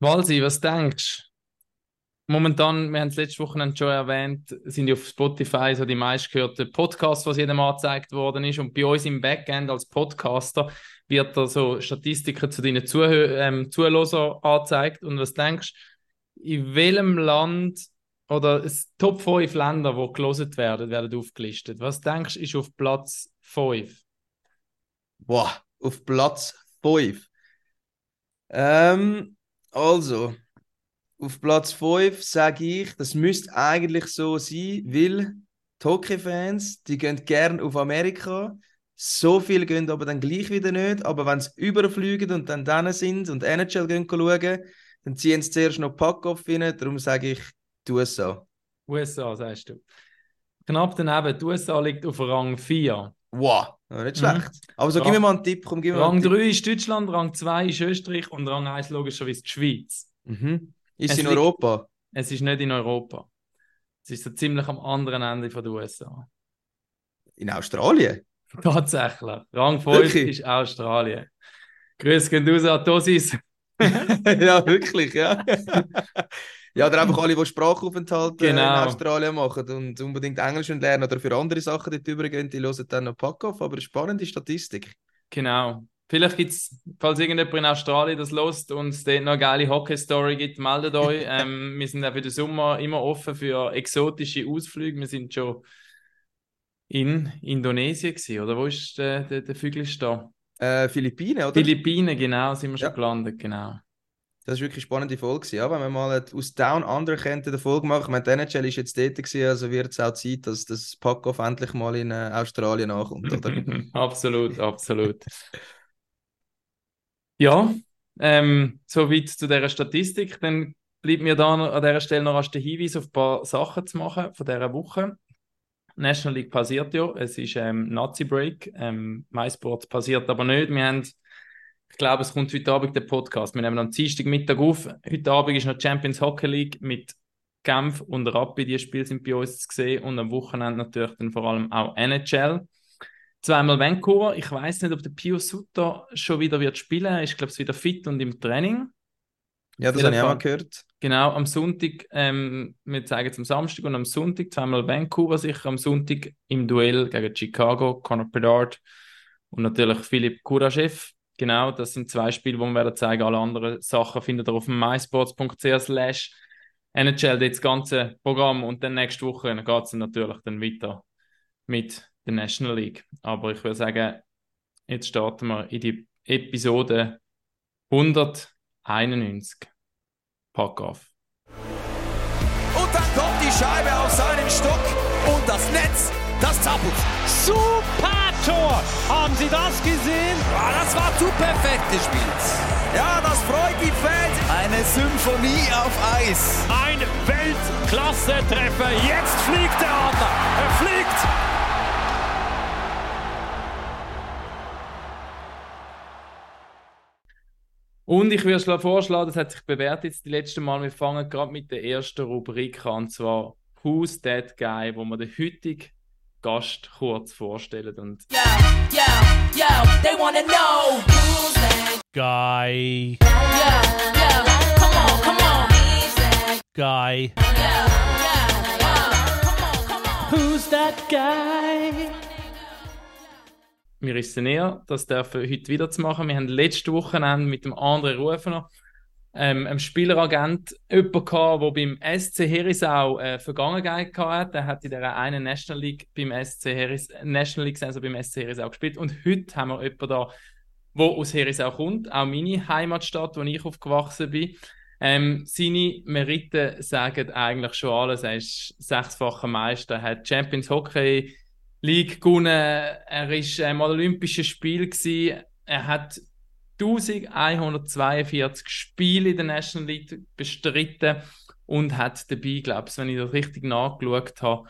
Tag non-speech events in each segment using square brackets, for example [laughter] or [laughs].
Walsi, was denkst du? Momentan, wir haben es letzte Woche schon erwähnt, sind auf Spotify so die meistgehörten Podcasts, was jedem angezeigt worden ist. Und bei uns im Backend als Podcaster wird da so Statistiken zu deinen Zuhör ähm, Zuhörern angezeigt. Und was denkst du, in welchem Land oder es Top 5 Länder, die gelesen werden, werden aufgelistet? Was denkst du, ist auf Platz 5? Boah, auf Platz 5. Ähm, also, auf Platz 5 sage ich, das müsste eigentlich so sein, weil die Hockey-Fans, die gehen gerne auf Amerika. So viel gehen aber dann gleich wieder nicht. Aber wenn sie überfliegen und dann dann sind und NHL gehen schauen, dann ziehen sie zuerst noch Pack-Off rein. Darum sage ich die USA. USA, sagst du. Knapp daneben, die USA liegt auf Rang 4. Wow, nicht schlecht. Mhm. Aber so, Rang, gib mir mal einen Tipp. Komm, mir Rang 3 ist Deutschland, Rang 2 ist Österreich und Rang 1 logischerweise die Schweiz. Mhm. Ist es in Europa? es ist nicht in Europa. Es ist so ziemlich am anderen Ende der USA. In Australien? [laughs] Tatsächlich. Rang 5 wirklich? ist Australien. Grüß gehen raus an Dosis. [laughs] ja, wirklich, ja. [laughs] ja, oder einfach alle, die Sprachaufenthalte genau. in Australien machen und unbedingt Englisch lernen oder für andere Sachen dort übergehen, die hören dann noch Pack-Off. Aber eine spannende Statistik. Genau. Vielleicht gibt es, falls irgendjemand in Australien das lost und es dort noch eine geile Hockey-Story gibt, meldet [laughs] euch. ähm, wir sind auch für den Sommer immer offen für exotische Ausflüge. Wir sind schon in Indonesien gewesen, oder wo ist der, der, der Vögel da? Äh, Philippinen, oder? Philippinen, genau, sind wir schon ja. gelandet, genau. Das war wirklich eine spannende Folge. Ja, wenn wir mal aus Down Under könnte eine Folge machen. Meine, NHL ist jetzt dort gewesen, also wird es auch Zeit, dass das Pack-Off endlich mal in äh, Australien ankommt, oder? [laughs] absolut, absolut. Ja, ähm, soweit zu dieser Statistik. Dann bleibt mir da an dieser Stelle noch erst der Hinweis auf ein paar Sachen zu machen von dieser Woche. National League passiert ja, es ist ähm, Nazi-Break. Ähm, MySports passiert aber nicht. Wir haben, ich glaube, es kommt heute Abend der Podcast. Wir nehmen am Dienstag Mittag auf. Heute Abend ist noch Champions Hockey League mit Genf und Rapid. Die Spiele sind bei uns zu sehen und am Wochenende natürlich dann vor allem auch NHL. Zweimal Vancouver. Ich weiß nicht, ob der Pio Sutter schon wieder wird spielen. Ich glaube, es wieder fit und im Training. Ja, das habe ich auch mal gehört. Genau, am Sonntag, ähm, wir zeigen es am Samstag und am Sonntag zweimal Vancouver sicher. Am Sonntag im Duell gegen Chicago, Conor Bedard und natürlich Philipp Kuraschew. Genau, das sind zwei Spiele, die wir werden zeigen. Alle anderen Sachen findet ihr auf mysports.ch slash NHL, das ganze Programm. Und dann nächste Woche geht es natürlich dann weiter mit der National League. Aber ich würde sagen, jetzt starten wir in die Episode 191. Pack auf. Und dann kommt die Scheibe auf seinen Stock und das Netz, das zappelt. Super Tor! Haben Sie das gesehen? Ja, das war zu perfekt gespielt. Ja, das freut die Fans. Eine Symphonie auf Eis. Ein Weltklasse-Treffer. Jetzt fliegt der Adler. Er fliegt Und ich würde vorschlagen, das hat sich bewährt jetzt die letzten Mal, wir fangen gerade mit der ersten Rubrik an, und zwar Who's That Guy, wo wir den heutigen Gast kurz vorstellen. Und yo, yo, yo, they wanna know who's that guy. Yo, yo, come on, come on. Guy. Yo, yo, yo, come on, come on. Who's that guy? wir ist es näher, das dürfen heute wieder zu machen. Wir haben letzte Wochenende mit dem André Rufener, ähm, einem Spieleragent, jemanden gehabt, der beim SC Herisau äh, Vergangenheit hatte. Der hat in der einen National League beim SC Heris National League also beim SC Herisau gespielt. Und heute haben wir jemanden da, der aus Herisau kommt, auch meine Heimatstadt, wo ich aufgewachsen bin. Ähm, seine Meriten sagen eigentlich schon alles. Er ist sechsfacher Meister, hat Champions Hockey League gewonnen. Er war einmal Olympisches Spiel. Gewesen. Er hat 1142 Spiele in der National League bestritten und hat dabei, glaube ich, wenn ich das richtig nachgeschaut habe,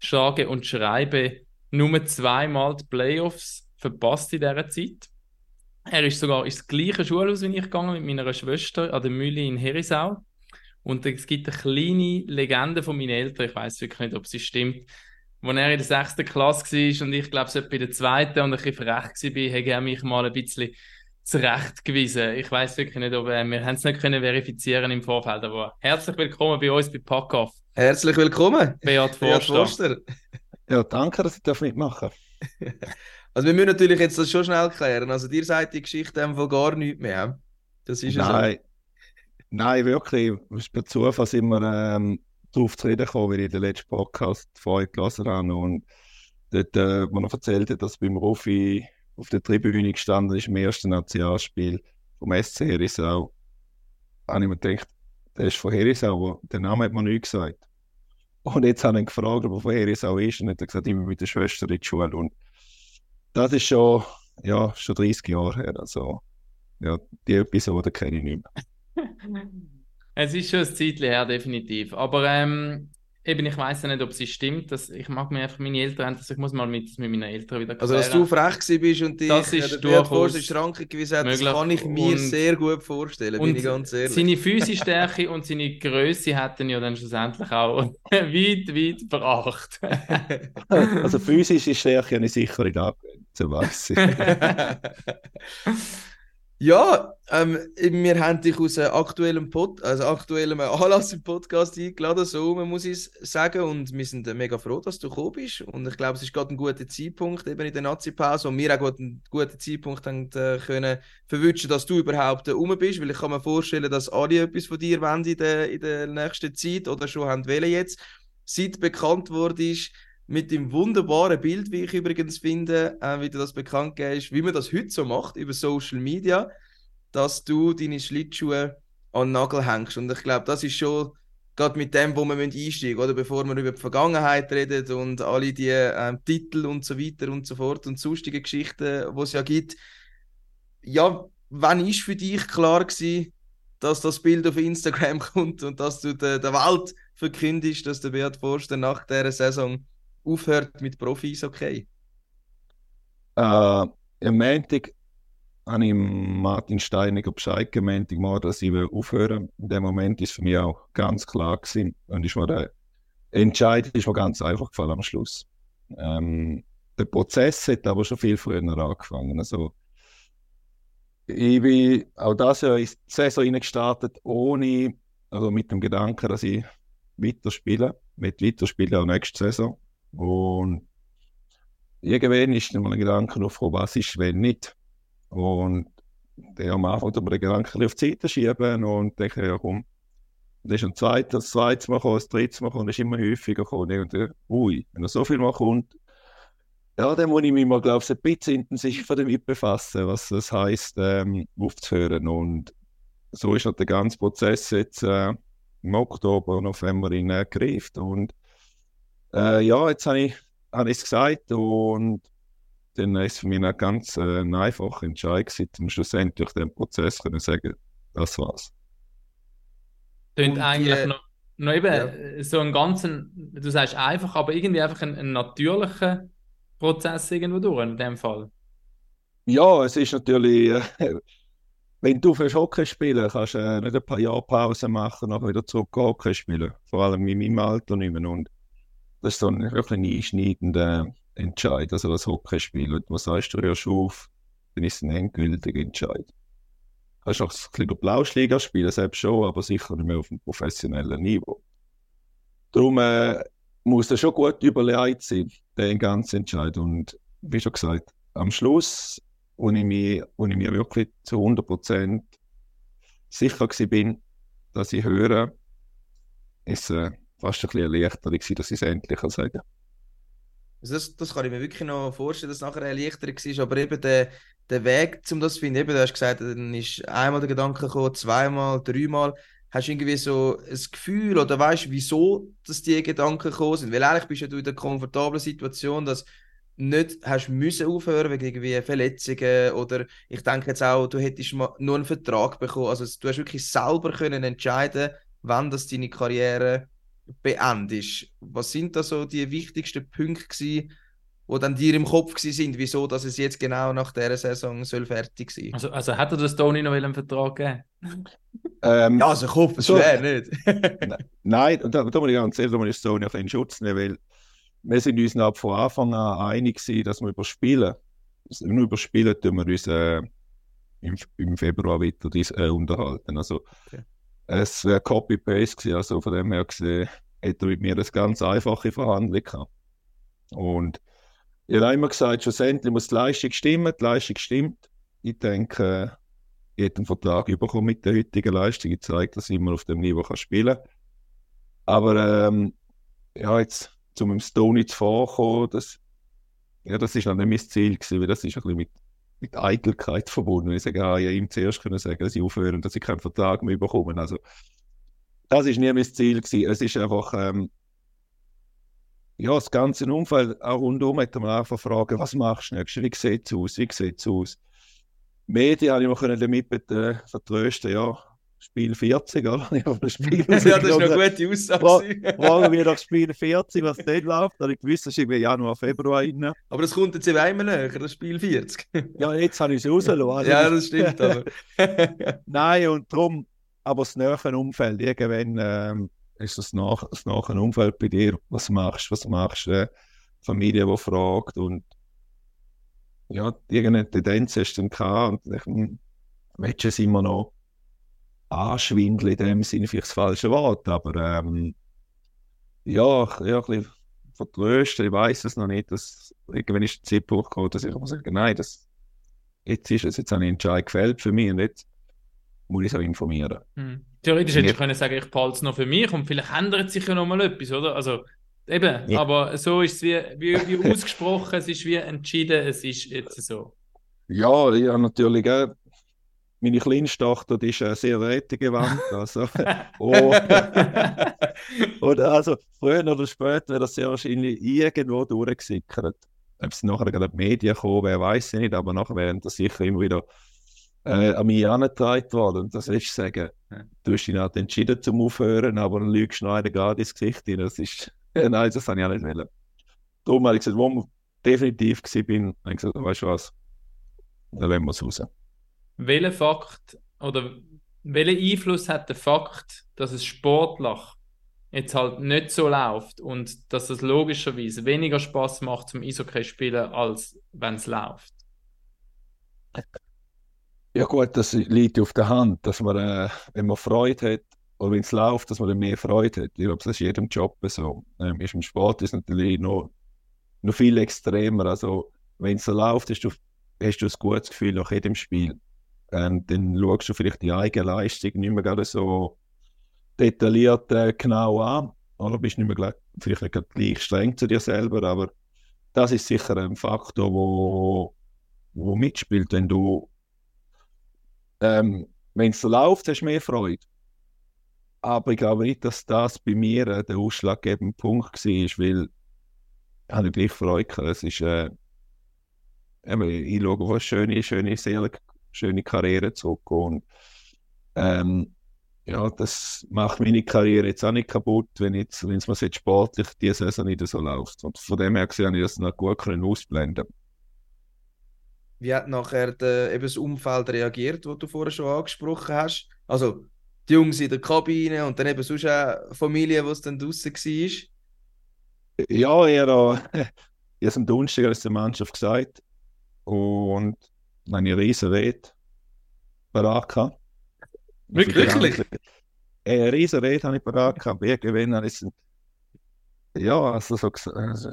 sage und schreibe, nur zweimal die Playoffs verpasst in dieser Zeit. Er ist sogar ins gleiche Schulhaus wie ich gegangen mit meiner Schwester an der Mühle in Herisau. Und es gibt eine kleine Legende von meinen Eltern, ich weiß wirklich nicht, ob sie stimmt, wo er in der sechsten Klasse war und ich glaube, so bei der zweiten und ein bisschen frech war, hat er mich mal ein bisschen zurechtgewiesen. Ich weiß wirklich nicht, ob äh, wir haben es nicht können verifizieren im Vorfeld, aber herzlich willkommen bei uns bei Packoff. Herzlich willkommen, Beat [laughs] Beat Forster. Forster. Ja, danke, dass ich mitmachen darf. [laughs] Also wir müssen natürlich jetzt das schon schnell klären. Also dir sagt die Geschichte einfach gar nichts mehr. Das ist ja Nein, nein, wirklich. Es ist per Zufall sind wir ähm, darauf zu reden gekommen, weil ich den letzten Podcast vorher gelesen habe und dort, äh, wo er erzählt hat, dass beim Rufi auf der Tribüne gestanden ist im ersten Nationalspiel vom SC Herisau. habe ich mir gedacht, der ist von Herisau, aber der Name hat man nicht gesagt. Und jetzt habe ich ihn gefragt, ob er von Herisau ist und hat er gesagt, ich bin mit der Schwester in die Schule. Und das ist schon, ja, schon 30 Jahre her. Also, ja, die Episode kenne ich nicht mehr. [laughs] Es ist schon ein Zeitchen her, definitiv. Aber ähm, eben, ich weiß ja nicht, ob sie stimmt. Dass, ich mag mir einfach meine Eltern haben, also ich muss mal mit, mit meinen Eltern wieder Also, dass du frech gewesen bist und dich Das ist der Forster in die Schranke gewiesen hat, das kann ich mir Und- sehr gut vorstellen, bin Und ich ganz ehrlich. seine physische Stärke und seine Größe hätten ja dann schlussendlich auch [laughs] weit, weit gebracht. [laughs] Also physische Stärke habe ich sicher angewöhnt, so weiss ich. [laughs] Ja, ähm, wir haben dich aus einem aktuellen Pod also aktuellem Anlass im Podcast eingeladen, so man muss ich sagen. Und wir sind äh, mega froh, dass du gekommen bist. Und ich glaube, es ist gerade ein guter Zeitpunkt eben in der Nazi-Pause, und wir auch einen guten Zeitpunkt haben äh, können verwünschen, dass du überhaupt äh, rum bist, weil ich kann mir vorstellen, dass alle etwas von dir wollen in der, in der nächsten Zeit oder schon haben wollen jetzt. Seit bekannt wurde ist, mit dem wunderbaren Bild, wie ich übrigens finde, äh, wie du das bekannt gibst, wie man das heute so macht über Social Media, dass du deine Schlittschuhe an den Nagel hängst. Und ich glaube, das ist schon gerade mit dem, wo wir einsteigen oder bevor wir über die Vergangenheit reden und alle die ähm, Titel und so weiter und so fort und sonstige Geschichten, die es ja gibt. Ja, wann ist für dich klar gewesen, dass das Bild auf Instagram [laughs] kommt und dass du der, der Welt verkündest, dass der Beat Forster nach dieser Saison aufhört mit Profis, okay? Äh, am Montag habe ich Martin Steiniger Bescheid morgen, dass ich will aufhören In dem Moment ist für mich auch ganz klar gewesen. Und ist mir der Entscheid ist mir ganz einfach gefallen am Schluss. Ähm, der Prozess hat aber schon viel früher angefangen. Also, ich bin auch das Jahr in die Saison reingestartet, ohne, also mit dem Gedanken, dass ich weiterspiele, mit weiterspielen auch nächste Saison. Und irgendwann ist dann mal ein Gedanke aufgekommen, was ist, wenn nicht. Und der am Anfang aber den Gedanken auf die Seite schieben und denke, ja komm, das ist ein zweites, das zweites Mal das dritte Mal gekommen, das ist immer häufiger gekommen. Und äh, ui, wenn er so viel mal kommt, ja, dann muss ich mich mal, glaube ich, ein bisschen intensiver damit befassen, was das heisst, ähm, aufzuhören. Und so ist halt der ganze Prozess jetzt äh, im Oktober, November in äh, gereift. Und äh, ja, jetzt habe ich habe ich es gesagt und dann ist es für mich eine ganz äh, ein einfacher Entscheid gewesen, um schlussendlich den Prozess können sagen, das war's. Klingt eigentlich die- noch, noch eben Ja. äh, so einen ganzen, du sagst einfach, aber irgendwie einfach einen, einen natürlichen Prozess irgendwo durch in dem Fall. Ja, es ist natürlich, äh, [laughs] wenn du für Hockey spielen kannst du äh, nicht ein paar Jahre Pause machen und nachher wieder zurück Hockey spielen. Vor allem in meinem Alter nicht mehr. Und das ist so ein wirklich ein einschneidender Entscheid, also das Hockeyspiel. Und was sagst du, du auf, dann ist es ein endgültiger Entscheid. Du kannst noch ein bisschen über Blauschliga spielen, selbst schon, aber sicher nicht mehr auf einem professionellen Niveau. Darum äh, muss er schon gut überlegt sein, der ganze Entscheid. Und wie schon gesagt, am Schluss, wo ich, mich, wo ich mir wirklich zu 100% sicher bin, dass ich höre, ist äh, fast ein bisschen erleichtert gewesen, dass ich es endlich kann sagen. Also das, das kann ich mir wirklich noch vorstellen, dass es nachher erleichtert war, aber eben der, der Weg, um das zu finden, eben, du hast gesagt, dann ist einmal der Gedanke gekommen, zweimal, dreimal, hast du irgendwie so ein Gefühl oder weißt wieso, dass die Gedanken gekommen sind? Weil eigentlich bist ja du in der komfortablen Situation, dass nicht hast müssen aufhören wegen irgendwie Verletzungen oder ich denke jetzt auch, du hättest mal nur einen Vertrag bekommen, also du hast wirklich selber können entscheiden, wann das deine Karriere beendest. Was sind da so die wichtigsten Punkte gewesen, die dann dir im Kopf gewesen sind, wieso dass es jetzt genau nach dieser Saison soll fertig sein? Also, also hat er das Tony noch einen Vertrag gegeben? ähm, Ja, also ich hoffe es So- schwer nicht. [laughs] Nein, und da, da muss ich ganz ehrlich, da muss ich Sony ein bisschen in Schutz nehmen, weil wir sind uns noch von Anfang an einig gewesen, dass wir überspielen. Also, nur überspielen tun wir uns äh, im, im Februar weiter dies, äh, unterhalten. Also Okay. Es wäre Copy-Paste also von dem her gesehen, hätte er mit mir das ganz einfache Verhandlung gehabt. Und ich habe immer gesagt, schlussendlich muss die Leistung stimmen, die Leistung stimmt. Ich denke, ich hätte einen Vertrag bekommen mit der heutigen Leistung. Ich zeige, dass ich immer auf dem Niveau kann spielen kann. Aber ähm, ja, jetzt zum dem Stoney zu vorkommen, das, ja, das ist noch nicht mein Ziel gewesen, weil das ist ein bisschen mit, mit Eitelkeit verbunden. Ich sage, ah, ich ihm zuerst können sagen, dass ich aufhöre und dass ich keinen Vertrag mehr bekomme. Also, das ist nie mein Ziel gewesen. Es ist einfach, ähm, ja, das ganze Umfeld, auch rundum, hat man einfach fragen, was machst du nächstes? Wie sieht es aus? Wie sieht es aus? Medien habe ich können damit äh, vertrösten, ja, Spiel 40, oder? [laughs] Habe das Spiel [laughs] ja, das ist eine gute Aussage. Fragen wir [laughs] nach Spiel 40, was dort läuft. Da habe ich gewusst, das ist irgendwie Januar, Februar rein. Aber das kommt jetzt eben einmal näher, das Spiel 40. Ja, jetzt habe ich es rausgelassen. Also, ja, das stimmt aber. Nein, und darum, aber das nahe Umfeld, irgendwann ähm, ist das, nach, das Umfeld bei dir. Was machst du, was machst du? Äh, Familie, die fragt und ja, irgendeine Tendenz hast du dann gehabt und ich Matches sind immer noch anschwindeln in dem Sinne, vielleicht das falsche Wort, aber ähm, ja, ja, ein bisschen vertrösten, ich weiß es noch nicht, dass irgendwann ist der Zeitpunkt gekommen, dass ich muss sagen, nein, das, jetzt ist es, jetzt habe ich einen Entscheid gefällt für mich und jetzt muss ich es auch informieren. Hm. Theoretisch hätte ich können sagen, ich behalte es noch für mich und vielleicht ändert sich ja noch mal etwas, oder? Also, eben, Ja. aber so ist es wie, wie, wie [laughs] ausgesprochen, es ist wie entschieden, es ist jetzt so. Ja, ich habe natürlich auch, meine kleinste Tochter, die ist äh, sehr rätegewandt, [laughs] also, oh, [laughs] oder also, früher oder später wäre das sehr wahrscheinlich irgendwo durchgesickert. Ob es nachher gerade in die Medien kommen, wer weiß ich nicht, aber nachher wären das sicher immer wieder äh, an mich herangetragen worden. Und das ist sagen, du hast dich halt entschieden zum Aufhören, aber dann lügst du noch einen gerade ins Gesicht rein. Das ist, [laughs] nein, das habe ich auch nicht wollen. Darum habe ich gesagt, wo ich definitiv war, bin, habe ich gesagt, weißt du was, dann lassen wir es raus. Welcher Fakt oder welchen Einfluss hat der Fakt, dass es sportlich jetzt halt nicht so läuft und dass es logischerweise weniger Spaß macht zum Eishockey spielen, als wenn es läuft? Ja gut, das liegt auf der Hand, dass man, äh, wenn man Freude hat, oder wenn es läuft, dass man dann mehr Freude hat. Ich glaube, das ist jedem Job so. Ähm, ist im Sport ist natürlich noch, noch viel extremer. Also, wenn es so läuft, hast du, hast du ein gutes Gefühl nach jedem Spiel. Ähm, dann schaust du vielleicht die eigene Leistung nicht mehr so detailliert äh, genau an. Oder bist nicht mehr gleich, vielleicht nicht gleich streng zu dir selber, aber das ist sicher ein Faktor, wo, wo mitspielt, wenn du ähm, wenn es so läuft, hast du mehr Freude. Aber ich glaube nicht, dass das bei mir äh, der ausschlaggebende Punkt war, weil ich habe gleich Freude. Es ist, äh, ich schaue eine schöne, schöne, sehr schöne Karriere zurück und ähm, ja, das macht meine Karriere jetzt auch nicht kaputt, wenn jetzt, wenn es mir jetzt sportlich diese Saison nicht so läuft. Und von dem her gesehen habe ich das noch gut können ausblenden. Wie hat nachher der, eben das Umfeld reagiert, das du vorher schon angesprochen hast? Also die Jungs in der Kabine und dann eben sonst auch Familie, die es dann draußen war. Ja, ich habe [laughs] ich habe am Donnerstag aus der Mannschaft gesagt und dann habe ich eine riesen Rede parat gehabt. Wirklich? Äh, Eine riesen Rede habe ich parat gehabt. Irgendwann habe ich es- ja, also so also,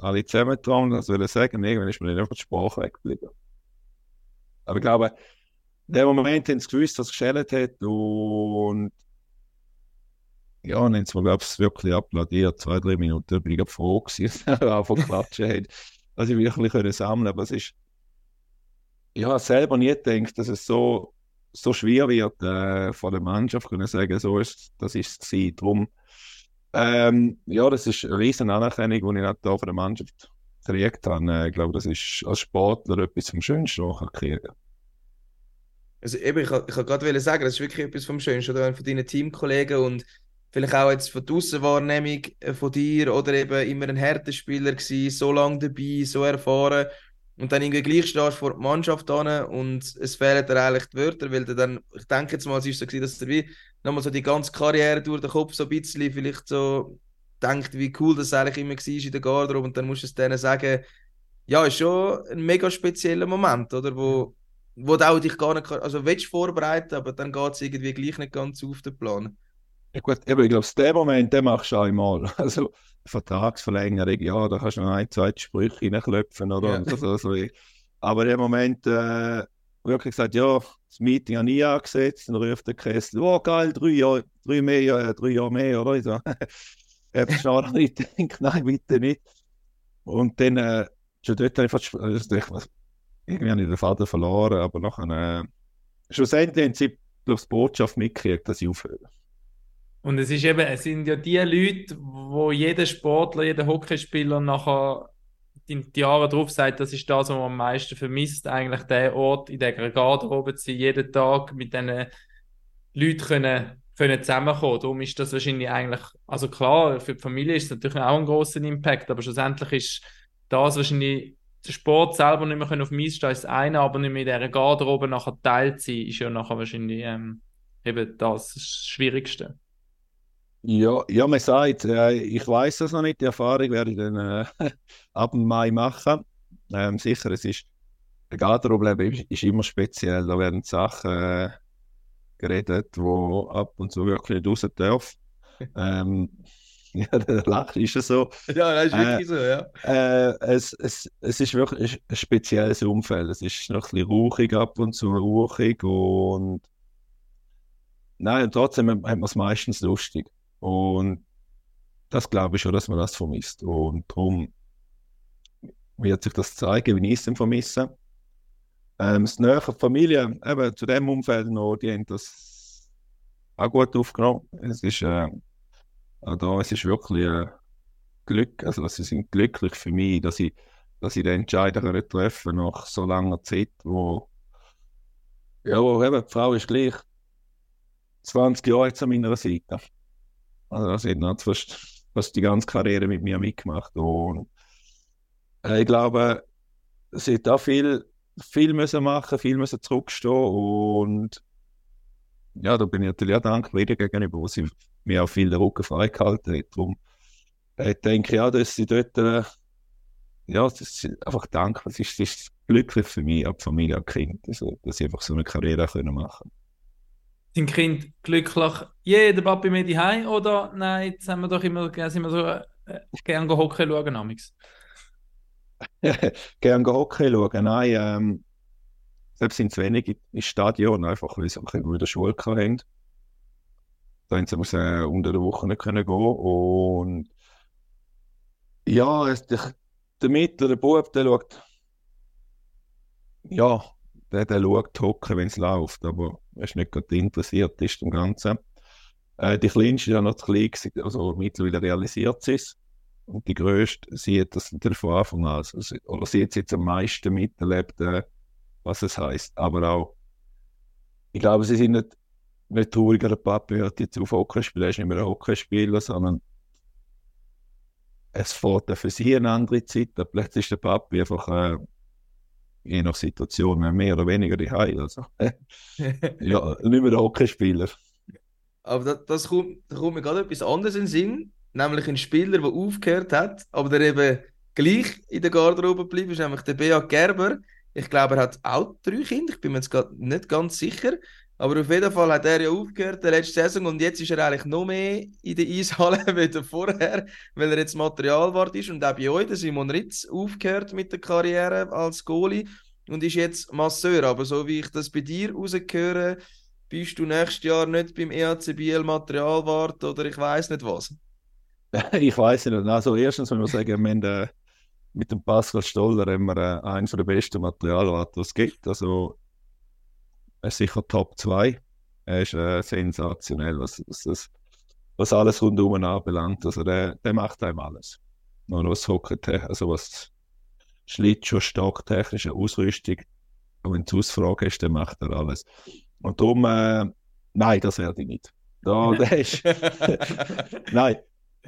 alle zusammengetragen, das will ich sagen, irgendwann ist mir dann einfach die Sprache weggeblieben. Aber ich glaube, in dem Moment haben sie gewusst, was geschält hat und ja, und haben sie mir, glaube ich, wirklich applaudiert. Zwei, drei Minuten bin ich froh gewesen, [laughs] dass sie angefangen zu klatschen haben. dass ich wirklich sammeln Aber es ist, ich habe selber nie gedacht, dass es so, so schwer wird, äh, von der Mannschaft können sagen, so ist, das ist es gewesen. Ähm, ja, das ist eine riesen Anerkennung, die ich da von der Mannschaft gekriegt habe. Äh, Ich glaube, das ist als Sportler etwas vom Schönsten, was ich kriegen. Also eben, ich, ich kann gerade sagen, das ist wirklich etwas vom Schönsten, oder? Von deinen Teamkollegen und vielleicht auch jetzt von der Aussenwahrnehmung äh, von dir oder eben immer ein Härtespieler gewesen, so lange dabei, so erfahren und dann irgendwie gleich stehst vor der Mannschaft an und es fehlen dir eigentlich die Wörter, weil du dann, ich denke jetzt mal, es ist so gewesen, dass du wie nochmal so die ganze Karriere durch den Kopf so ein bisschen vielleicht so denkt, wie cool das eigentlich immer war in der Garderobe und dann musst du es denen sagen, ja, ist schon ein mega spezieller Moment, oder? Wo, wo du dich gar nicht, also willst vorbereiten, aber dann geht es irgendwie gleich nicht ganz auf den Plan. Ja, gut, aber ich glaube, den Moment, den machst du einmal. [laughs] Also, Vertragsverlängerung, ja, da kannst du noch ein, zwei Sprüche reinklopfen oder ja. so, so. Aber im Moment äh, wirklich gesagt, ja, das Meeting habe ich angesetzt, dann ruft der Kessel, oh geil, drei Jahre, drei, mehr, äh, drei Jahre mehr, oder? Ich so, [laughs] [laughs] ich schon nicht gedacht, nein, bitte nicht. Und dann, äh, schon dort habe ich fast, also, ich, irgendwie habe ich den Vater verloren, aber nachher, äh, schlussendlich haben sie, glaube ich, die Botschaft mitgekriegt, dass ich aufhöre. Und es ist eben, es sind ja die Leute, wo jeder Sportler, jeder Hockeyspieler nachher die, Jahre drauf sagt, das ist das, was man am meisten vermisst, eigentlich der Ort, in der Garderobe zu sein, jeden Tag mit diesen Leuten können, können zusammenkommen. Darum ist das wahrscheinlich eigentlich, also klar, für die Familie ist es natürlich auch ein großer Impact, aber schlussendlich ist das wahrscheinlich der Sport selber nicht mehr auf dem Eis stehen, ist das eine, aber nicht mehr in dieser Garderobe nachher teilt sein, ist ja nachher wahrscheinlich ähm, eben das Schwierigste. Ja, ja, man sagt, äh, ich weiß es noch nicht, die Erfahrung werde ich dann äh, [laughs] ab Mai machen. Ähm, sicher, es ist, ein Garderobe ist, immer speziell, da werden Sachen äh, geredet, wo ab und zu wirklich nicht raus dürfen. [laughs] ähm, [laughs] ja, der Lach ist ja so. Ja, das ist wirklich äh, so, ja. Äh, es, es, es ist wirklich ein spezielles Umfeld. Es ist noch ein bisschen rauchig ab und zu, rauchig und nein, trotzdem hat man es meistens lustig. Und das glaube ich schon, dass man das vermisst. Und darum wird sich das zeigen, wie ich es vermisse. Ähm, das nähere Familie, eben zu dem Umfeld noch, die haben das auch gut aufgenommen. Es ist, äh, da, es ist wirklich äh, Glück, also sie sind glücklich für mich, dass ich, dass ich den Entscheider treffen nach so langer Zeit, wo, ja, wo eben, die Frau ist gleich 20 Jahre jetzt an meiner Seite. Also sie hat fast, fast die ganze Karriere mit mir mitgemacht. Und äh, ich glaube, sie hat da viel, viel müssen machen, viel müssen zurückstehen und ja, da bin ich natürlich auch dankbar gegenüber, wo sie mir auch viel den Rücken freigehalten hat. Darum äh, denke ich ja, dass sie dort, äh, ja, das ist einfach dankbar. Es ist, ist glücklich für mich, als Familie, als Kind, also, dass sie einfach so eine Karriere machen können sind Kind glücklich, jeder Papi mit Heim oder nein, jetzt haben wir doch immer, sind wir so äh, gerne Hockey schauen, Amix. [laughs] gerne Hockey schauen, nein, ähm, selbst sind es wenig im Stadion, einfach weil sie auch in der Schule haben. Da haben sie äh, unter der Woche nicht können gehen und ja, es, der, der Mitte, der Bub, der schaut ja, der, der schaut hocken, wenn es läuft, aber er ist nicht gerade interessiert ist am Ganzen. Äh, die kleinste ist ja noch zu klein, also mittlerweile realisiert sie es. Und die größte sieht das natürlich von Anfang an. Also, oder sieht es jetzt am meisten miterlebt, äh, was es heißt. Aber auch, ich glaube, sie sind nicht, nicht trauriger, der Papa hört jetzt auf Hockey spielen, er ist nicht mehr ein Hockeyspieler, sondern es fährt für sie eine andere Zeit. Plötzlich ist der Papa einfach äh, je nach Situation mehr oder weniger die Heil. Also, [laughs] ja, nicht mehr der Hockeyspieler. Aber das, das kommt, da kommt mir gerade etwas anderes in den Sinn, nämlich ein Spieler, der aufgehört hat, aber der eben gleich in der Garderobe geblieben ist, nämlich der Beat Gerber. Ich glaube, er hat auch drei Kinder, ich bin mir jetzt nicht ganz sicher. Aber auf jeden Fall hat er ja aufgehört der letzte Saison und jetzt ist er eigentlich noch mehr in der Eishalle [laughs] wie vorher, weil er jetzt Materialwart ist und auch bei euch, der Simon Ritz, aufgehört mit der Karriere als Goalie und ist jetzt Masseur. Aber so wie ich das bei dir rausgehöre, bist du nächstes Jahr nicht beim EAC Biel Materialwart oder ich weiß nicht was. [laughs] ich weiß nicht. Also erstens muss man sagen, wir haben, äh, mit dem Pascal Stoller haben wir äh, einen der besten Materialwarte, die es gibt. Also er ist sicher Top 2. Er ist äh, sensationell, was, was, was alles rundum anbelangt. Also der, der macht einem alles. Und was Hockey, also was Schlittschuh, stocktechnische Ausrüstung. Und wenn du Ausfragen hast, dann macht er alles. Und darum, äh, nein, das werde ich nicht. Da, [laughs] der ist, [laughs] nein.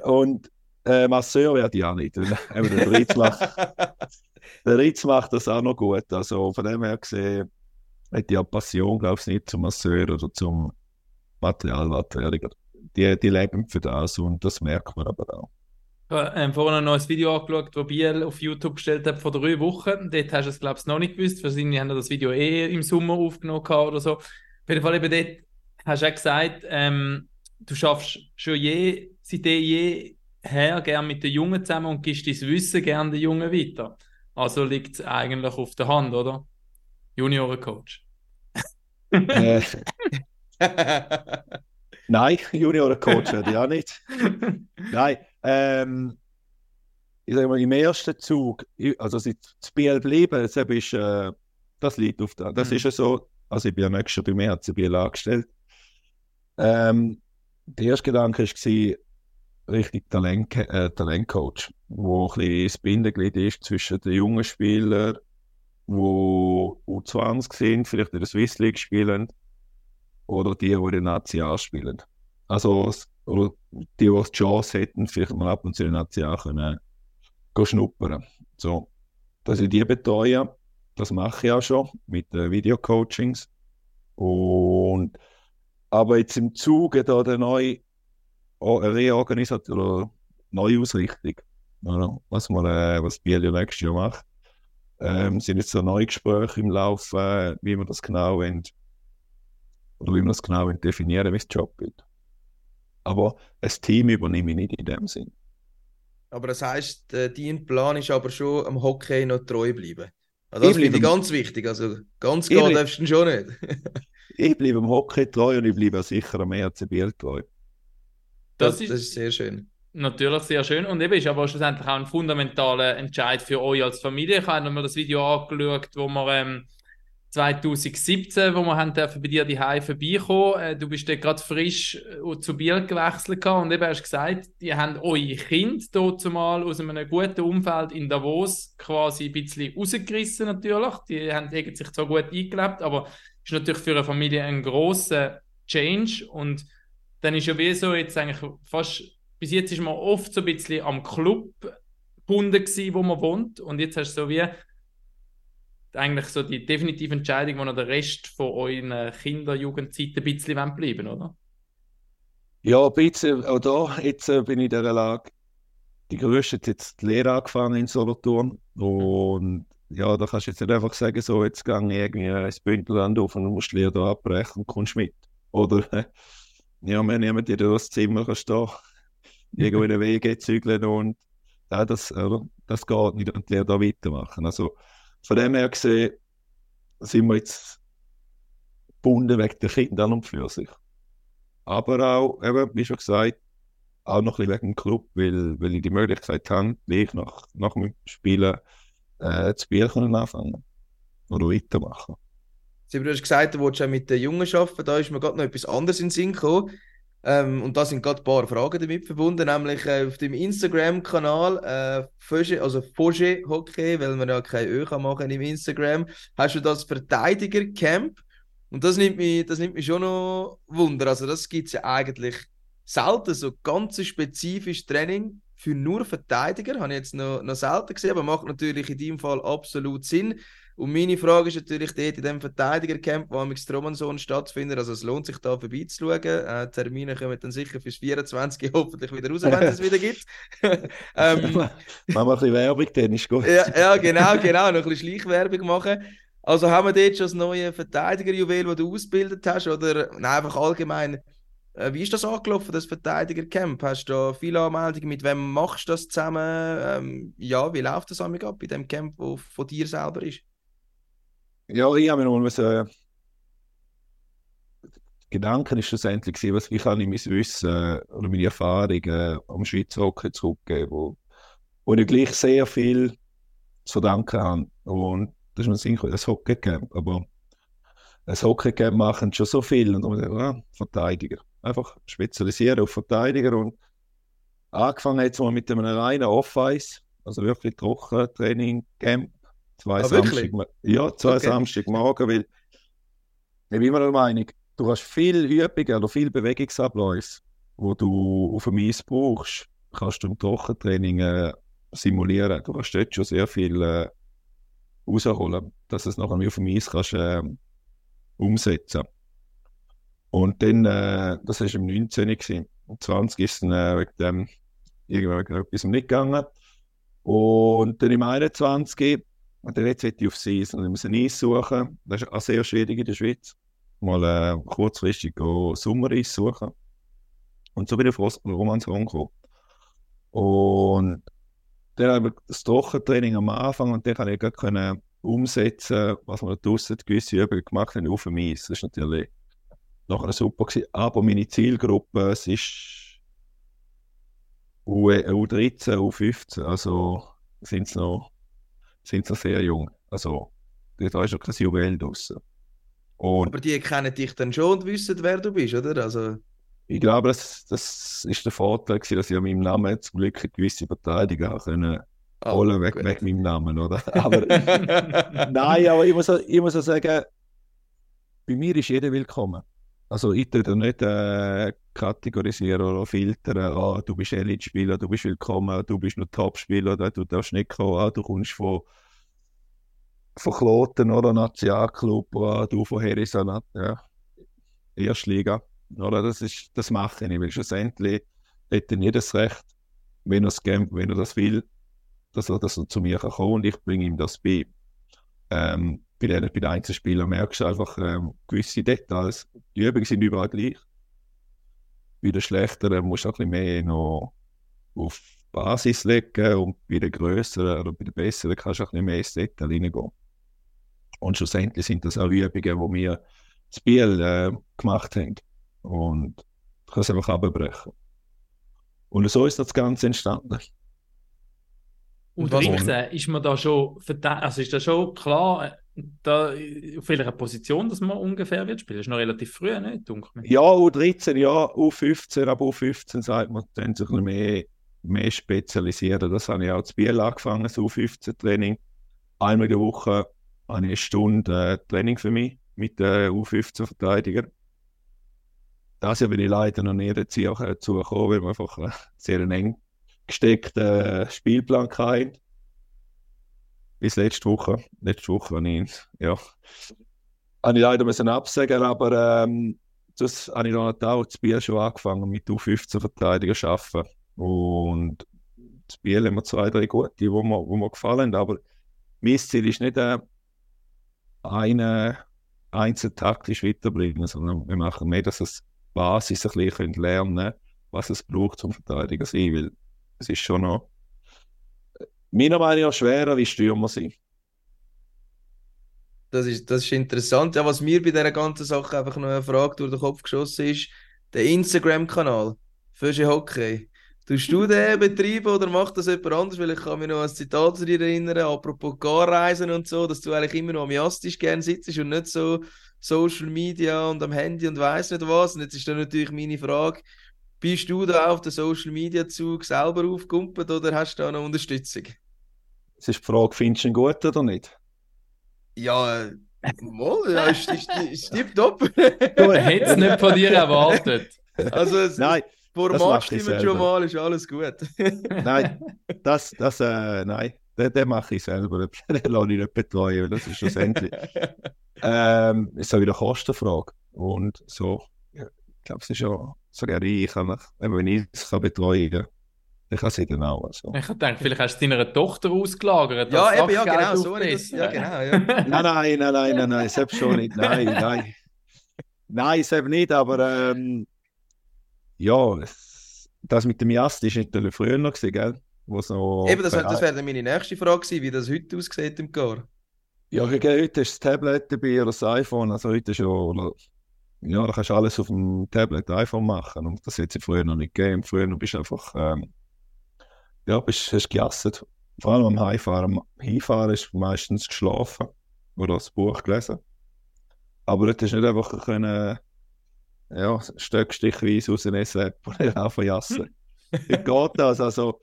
Und äh, Masseur werde ich auch nicht. Eben, der Ritz macht, [laughs] der Ritz macht das auch noch gut. Also von dem her gesehen, hat die Passion, glaube ich, nicht zum Masseur oder zum Materialwattwerdiger. Die, die leben für das und das merkt man aber auch. ähm, vorhin ein Video angeschaut, das Biel auf YouTube gestellt hat vor drei Wochen. Dort hast du es, glaube ich, noch nicht gewusst. Wahrscheinlich haben das Video eh im Sommer aufgenommen oder so. Auf jeden Fall eben dort hast du auch gesagt, ähm, du schaffst schon je, seitdem je her gern mit den Jungen zusammen und gibst dein Wissen gern den Jungen weiter. Also liegt es eigentlich auf der Hand, oder? Juniorencoach. Äh, [laughs] nein, Juniorencoach werde ich auch nicht. Nein, ähm, ich sage mal, im ersten Zug, also das Biel bleiben, das, ist, äh, das liegt auf der, das Mhm. ist ja so, also ich bin ja nächstes Jahr beim RC Biel angestellt. Ähm, der erste Gedanke war, richtig Talent, äh, Talentcoach, wo ein bisschen das Bindeglied ist zwischen den jungen Spielern, die U20 sind, vielleicht in der Swiss League spielen, oder die, die in der Nazi A spielen. Also, oder die, die die Chance hätten, vielleicht mal ab und zu in der Nazi A können, schnuppern. So, dass ich die betreue, das mache ich auch schon mit den Videocoachings. Und, aber jetzt im Zuge da der neuen Reorganisation oder Neuausrichtung, was wir, äh, was Biel nächstes Jahr macht, ähm, sind jetzt so neue Gespräche im Laufe, wie wir das genau wollen, oder wie wir das genau wollen definieren, wie das Job wird. Aber ein Team übernehme ich nicht in dem Sinn. Aber das heisst, äh, dein Plan ist aber schon am Hockey noch treu bleiben. Also das Ich finde ich bleibe- ganz wichtig. Also ganz bleibe- darfst du schon nicht. [laughs] Ich bleibe im Hockey treu und ich bleibe auch sicher am ERC Biel treu. Das Das, ist- das ist sehr schön. Natürlich sehr schön und eben ist aber schlussendlich auch ein fundamentaler Entscheid für euch als Familie. Ich habe mir das Video angeschaut, wo wir ähm, 2017, wo wir haben bei dir die Hause vorbeikommen. Äh, du bist dort gerade frisch äh, zu Biel gewechselt und eben hast gesagt, die haben eure Kinder dort zumal aus einem guten Umfeld in Davos quasi ein bisschen rausgerissen natürlich. Die haben sich zwar gut eingelebt, aber ist natürlich für eine Familie ein grosser Change und dann ist ja wie so jetzt eigentlich fast bis jetzt ist man oft so ein bisschen am Club gebunden wo man wohnt. Und jetzt hast du so wie eigentlich so die definitive Entscheidung, wo noch der Rest von euren Kinder-, Jugendzeit ein bisschen bleiben oder? Ja, ein bisschen, auch da, jetzt äh, bin ich in dieser Lage. Die Größte hat jetzt die Lehre angefangen in Solothurn. Und ja, da kannst du jetzt nicht einfach sagen, so, jetzt gehe ich irgendwie ein Bündnerland auf und du musst die Lehre abbrechen und kommst mit. Oder, [laughs] ja, wir nehmen dir das Zimmer, kannst da irgendwo in den Weg zügeln und ja, das, oder, das geht nicht und Lehre da weitermachen. Also, von dem her gesehen, sind wir jetzt gebunden wegen der Kinder und für sich. Aber auch, eben, wie schon gesagt, auch noch ein bisschen wegen dem Club, weil, weil ich die Möglichkeit habe, gleich nach, nach dem Spielen äh, das Spiel können anfangen oder weitermachen. Du hast gesagt, du wolltest auch mit den Jungen arbeiten. Da ist mir gerade noch etwas anderes in den Sinn gekommen. Ähm, und da sind gerade ein paar Fragen damit verbunden, nämlich äh, auf dem Instagram-Kanal äh, also Foge Hockey, weil man ja kein Ö kann machen im Instagram, hast du das Verteidiger-Camp. Und das nimmt mich, das nimmt mich schon noch Wunder. Also das gibt es ja eigentlich selten, so ganz spezifisches Training für nur Verteidiger. Habe ich jetzt noch, noch selten gesehen, aber macht natürlich in deinem Fall absolut Sinn. Und meine Frage ist natürlich dort in dem Verteidigercamp, wo am Stromanson stattfindet. Also es lohnt sich da vorbeizuschauen. Äh, Termine kommen dann sicher fürs 24 hoffentlich wieder raus, wenn es wieder gibt. [laughs] ähm, Machen wir ein bisschen Werbung, dann ist gut. ja, ja, genau, genau. Noch ein bisschen Schleichwerbung machen. Also haben wir dort schon das neue Verteidigerjuwel, das du ausgebildet hast? Oder nein, einfach allgemein, äh, wie ist das angelaufen, das Verteidigercamp? Hast du da viele Anmeldungen? Mit wem machst du das zusammen? Ähm, ja, wie läuft das ab bei dem Camp, wo von dir selber ist? Ja, ich habe mir noch mal müssen, äh, Gedanken ist schlussendlich gewesen, was, ich mein Wissen äh, oder meine Erfahrungen am Schweizer Hockey zurückgeben, wo, wo ich gleich sehr viel zu verdanken habe. Und das ist mir ein Hockeycamp, aber ein Hockeycamp machen schon so viel und dann ah, Verteidiger. Einfach spezialisieren auf Verteidiger und angefangen jetzt mal mit einem reinen Off-Ice, also wirklich Trockentraining, Camp, zwei Ah? Samstag, ja, zwei Okay. Samstagmorgen, weil ich bin immer der Meinung, du hast viel Übungen oder viel Bewegungsabläufe, wo du auf dem Eis brauchst, kannst du im Trockentraining äh, simulieren. Du kannst dort schon sehr viel äh, rausholen, dass du es nachher auf dem Eis kannst, äh, umsetzen. Und dann, äh, das war im 19. Gewesen. Im 20 ist dann äh, wegen dem irgendwann etwas nicht gegangen. Und dann im 21. Und jetzt will ich auf See, und ich muss ein Eis suchen. Das ist auch sehr schwierig in der Schweiz. Mal äh, kurzfristig Sommereis suchen. Und so bin ich auf Romanshorn gekommen. Und dann habe ich das Trockentraining am Anfang und dann konnte ich gerade umsetzen, was wir draußen gewisse Übungen gemacht haben, auf dem Eis. Das ist natürlich nachher super gewesen. Aber meine Zielgruppe, es ist U U13, U15, also sind sie noch, sind's noch sehr jung. Also da ist noch kein Juwel draussen. Und Aber die kennen dich dann schon und wissen, wer du bist, oder? Also... Ich glaube, das, das ist der Vorteil, gewesen, dass ich an meinem Namen zum Glück eine gewisse Verteidigung können oh, holen, weg, weg meinem Namen, oder? [laughs] Aber, nein, aber ich muss, ich muss auch sagen, bei mir ist jeder willkommen. Also ich tue da nicht äh, kategorisieren oder filtern, ah, du bist Elite-Spieler, du bist willkommen, du bist nur Top-Spieler, du darfst nicht kommen, ah, du kommst von, von Kloten oder Nationalclub, ah, du von Harrison, ja, Erstliga. Oder? Das, ist, das mache ich weil schlussendlich hätte nicht das Recht, wenn er es wenn er das will, dass er, dass er zu mir kann kommen und ich bringe ihm das bei. Ähm, bei den, bei den Einzelspielern merkst du einfach ähm, gewisse Details. Die Übungen sind überall gleich. Bei den Schlechteren musst du ein bisschen mehr noch auf Basis legen und bei den Größeren oder bei den Besseren kannst du ein bisschen mehr ins Detail reingehen. Und schlussendlich sind das auch Übungen, die wir das Spiel äh, gemacht haben. Und du kannst einfach abbrechen. Und so ist das Ganze entstanden. Und Richter, ist man da schon, also ist da schon klar, da, auf welcher Position dass man ungefähr wird spielen? Das ist noch relativ früh, nicht? Ja, U13, ja, U15, aber U15 sagt man, dann sich mehr, mehr spezialisieren. Das habe ich auch zu Biel angefangen, das U15-Training. Einmal in der Woche habe ich eine Stunde äh, Training für mich mit den U15-Verteidigern. Das Jahr bin ich leider noch nie dazu gekommen, weil wir einfach einen sehr eng gesteckten äh, Spielplan hatten bis letzte Woche. Letzte Woche habe ich, ja, habe ich leider müssen absagen, aber ähm, das habe ich dann auch das Biel schon angefangen mit U15-Verteidiger zu arbeiten. Und das Biel haben wir zwei, drei gute, die mir, wo mir gefallen aber mein Ziel ist nicht äh, eine einzeln taktisch weiterbringen, sondern wir machen mehr, dass es Basis ein bisschen lernen können, was es braucht zum Verteidiger sein, weil es ist schon noch meiner Meinung nach schwerer wie Stürmer sein. Das ist, das ist interessant. Ja, was mir bei dieser ganzen Sache einfach noch eine Frage durch den Kopf geschossen ist, der Instagram-Kanal für Hockey. Tust du den [laughs] betreiben oder macht das jemand anders? Weil ich kann mich noch an ein Zitat zu dir erinnern, apropos Garreisen und so, dass du eigentlich immer noch amiastisch gern sitzt und nicht so Social Media und am Handy und weiß nicht was. Und jetzt ist dann natürlich meine Frage, bist du da auf den Social Media Zug selber aufgekumpelt oder hast du da noch Unterstützung? Es ist die Frage, findest du ihn gut oder nicht? Ja, mal, ja, ist, ist, ist tipptopp. Du hättest es nicht von dir erwartet. Also, es, nein, Format stimmt schon mal, ist alles gut. nein, das, das, äh, nein, den, den mache ich selber. [laughs] Den lasse ich nicht betreuen, weil das ist schlussendlich. ähm, ist auch wieder eine Kostenfrage. Und so, ich glaube, es ist schon sogar ich, wenn ich es betreuen kann ich kann sie dann auch. Also. Ich denke, vielleicht hast du deiner Tochter ausgelagert. Ja, eben, ja, genau. So das, ja, genau ja. [laughs] nein, nein, nein, nein, nein, nein, selbst schon nicht. Nein, nein. Nein, selbst nicht, aber ähm, ja, das mit dem Jast ist natürlich früher noch gewesen, gell? Wo so Eben, das, das wäre meine nächste Frage gewesen, wie das heute aussieht im Gar. Ja, gell, heute ist das Tablet dabei oder das iPhone, also heute ist ja, ja, da kannst du alles auf dem Tablet, iPhone machen und das hätte es früher noch nicht gegeben. Früher bist du einfach ähm, ja, bist, hast gejasset. Vor allem am Heimfahren. Am Hinfahren ist meistens geschlafen oder das Buch gelesen. Aber dort hast du nicht einfach können, ja, stöckstichweise aus dem App [laughs] und anfangen jassen. Wie geht das? Also,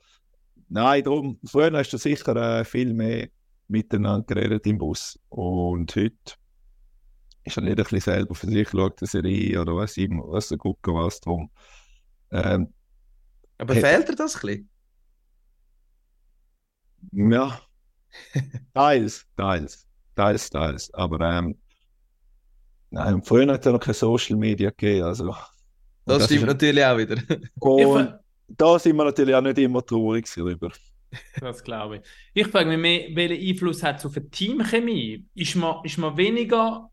nein, darum, früher hast du sicher äh, viel mehr miteinander geredet im Bus. Und heute ist er nicht ein bisschen selber für sich, schaut eine Serie oder was immer, was er gucken, was drum. Ähm, Aber fehlt dir das ein bisschen? Ja, teils, teils, teils, teils. Aber ähm, nein, früher hat es noch keine Social Media gegeben. Also, das, das stimmt natürlich auch wieder. [laughs] Und da sind wir natürlich auch nicht immer traurig darüber. Das glaube ich. Ich frage mich mehr, welchen Einfluss hat es auf eine Teamchemie? Ist man, ist man weniger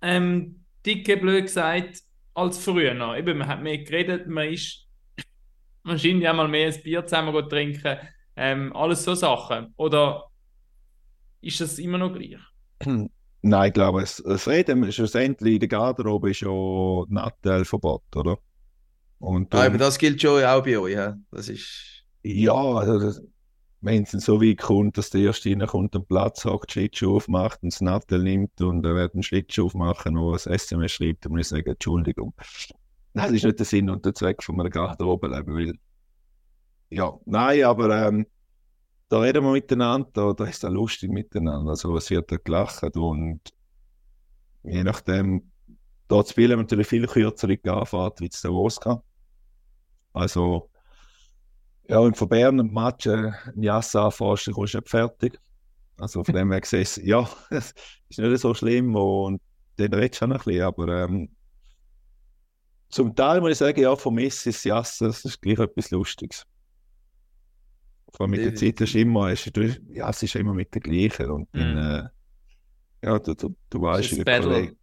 ähm, dicke, blöd gesagt, als früher noch? Eben, man hat mehr geredet, man ist wahrscheinlich einmal mehr ein Bier zusammen trinken, ähm, alles so Sachen. Oder ist das immer noch gleich? [clears throat] Nein, ich glaube, das, das Reden schlussendlich in der Garderobe ist ja Nattelverbot, oder? Und, ah, aber das gilt schon auch bei euch, ja? Das ist... Ja, also das, wenn es so weit kommt, dass der Erste reinkommt, den Platz hockt, Schlittschuh aufmacht und das Nattel nimmt und er wird einen Schlittschuh aufmachen und ein SMS schreibt, dann muss ich sagen, Entschuldigung. Das ist nicht der Sinn und der Zweck von einer Garderobe-Leben, weil ja, nein, aber ähm, da reden wir miteinander, da, da ist es lustig miteinander. Also es wird da gelacht und je nachdem, dort spielen wir natürlich viel kürzere Anfahrt wie es Davos kann. Also ja, von Bern ein Match, äh, ein Jass anfährst, dann kommst du nicht fertig. Also von dem her gesehen, ja, [laughs] es ist nicht so schlimm und dann redest du auch noch ein bisschen, aber ähm, zum Teil muss ich sagen, ja, von Messi ist Jass, das ist gleich etwas Lustiges. Vor allem mit der Zeit ist immer, ist, ja, es ist immer mit der gleichen. Und dann, mm. äh, ja, du, du, du weißt, wie Kollege.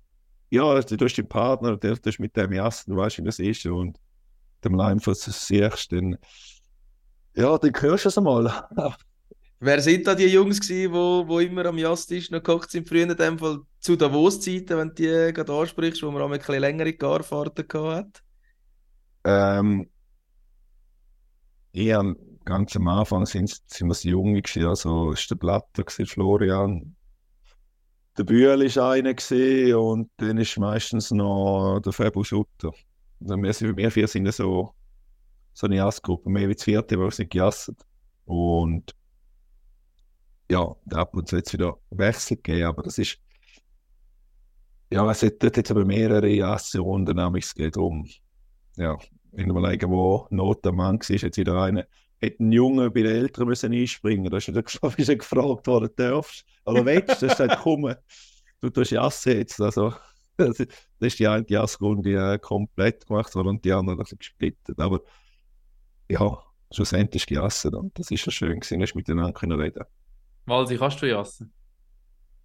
Ja, du hast den Partner, der du mit dem Jassen, du weißt, wie das ist. Und dem einfach siehst, dann, ja, dann hörst du es einmal. [laughs] Wer sind da die Jungs gewesen, wo, wo immer am Jasttisch noch gekocht sind, früher in dem Fall zu Davos-Zeiten, wenn du die gerade ansprichst, wo man auch ein bisschen längere Garfahrten gehabt hat? Ähm, eher ganz am Anfang sind, sind wir so jung gewesen, also ist der Blatter gewesen, Florian. Der Bühl war einer gewesen, und dann ist meistens noch der Fabu Schutter. Also wir, wir vier sind so, so eine Jassgruppe, mehr wie das vierte, weil es nicht gejasset. Und ja, zu hat es wieder Wechsel gegeben, aber das ist ja, es hat dort jetzt aber mehrere Jasse-Runden, es geht um, ja, wenn wir überlegen, wo Not am Mann war, jetzt wieder eine, hätte ein Junge bei den Eltern müssen einspringen müssen. Da ist [laughs] er gefragt worden, darfst oder willst du? Das ist komm, du tust Jasse jetzt. Also, [laughs] das ist die eine Jassrunde äh, komplett gemacht worden und die andere ein bisschen gesplittet. Aber ja, schlussendlich gejasset und das ist ja schön gewesen, dass miteinander können reden. Walsi, kannst du jassen?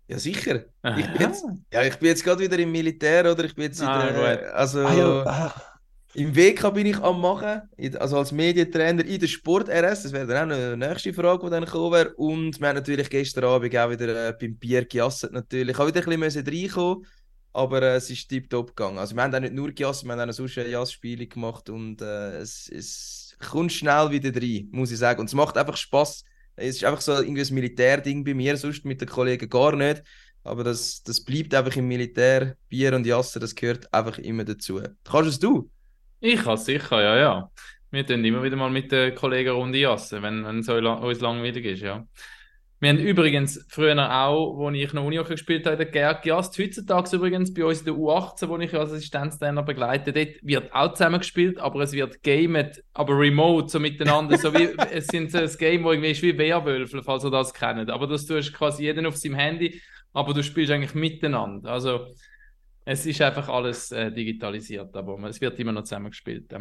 Ja, sicher. Ich bin jetzt, ja, ich bin jetzt gerade wieder im Militär, oder? Ich bin jetzt ah, wieder, also, ah, ja. ah. Im WK bin ich am machen, also als Medientrainer in der Sport-RS. Das wäre dann auch eine nächste Frage, die dann kommen wäre. Und wir haben natürlich gestern Abend auch wieder äh, beim Bier gejasset natürlich. Ich habe wieder ein bisschen reinkommen, aber äh, es ist tiptop gegangen. Also wir haben auch nicht nur gejasset, wir haben auch sonst eine Jassspiele gemacht und äh, es, es kommt schnell wieder rein, muss ich sagen. Und es macht einfach Spaß. Es ist einfach so irgendwie ein Militärding bei mir, sonst mit den Kollegen gar nicht. Aber das, das bleibt einfach im Militär. Bier und Jassen, das gehört einfach immer dazu. Kannst es du? Ich kann sicher, ja, ja. Wir tun immer wieder mal mit den Kollegen Runde jassen, wenn, wenn es uns langweilig ist, ja. Wir haben übrigens früher auch, als ich noch Uni gespielt habe, gerne gejasst. Heutzutage übrigens bei uns in der U18, wo ich als Assistenztrainer begleite, dort wird auch zusammen gespielt, aber es wird gamed, aber remote, so miteinander. so wie, [laughs] es sind so ein Game, wo irgendwie ist wie Werwölfe, falls ihr das kennt. Aber das tust quasi jeden auf seinem Handy, aber du spielst eigentlich miteinander. Also, es ist einfach alles äh, digitalisiert, aber es wird immer noch zusammengespielt.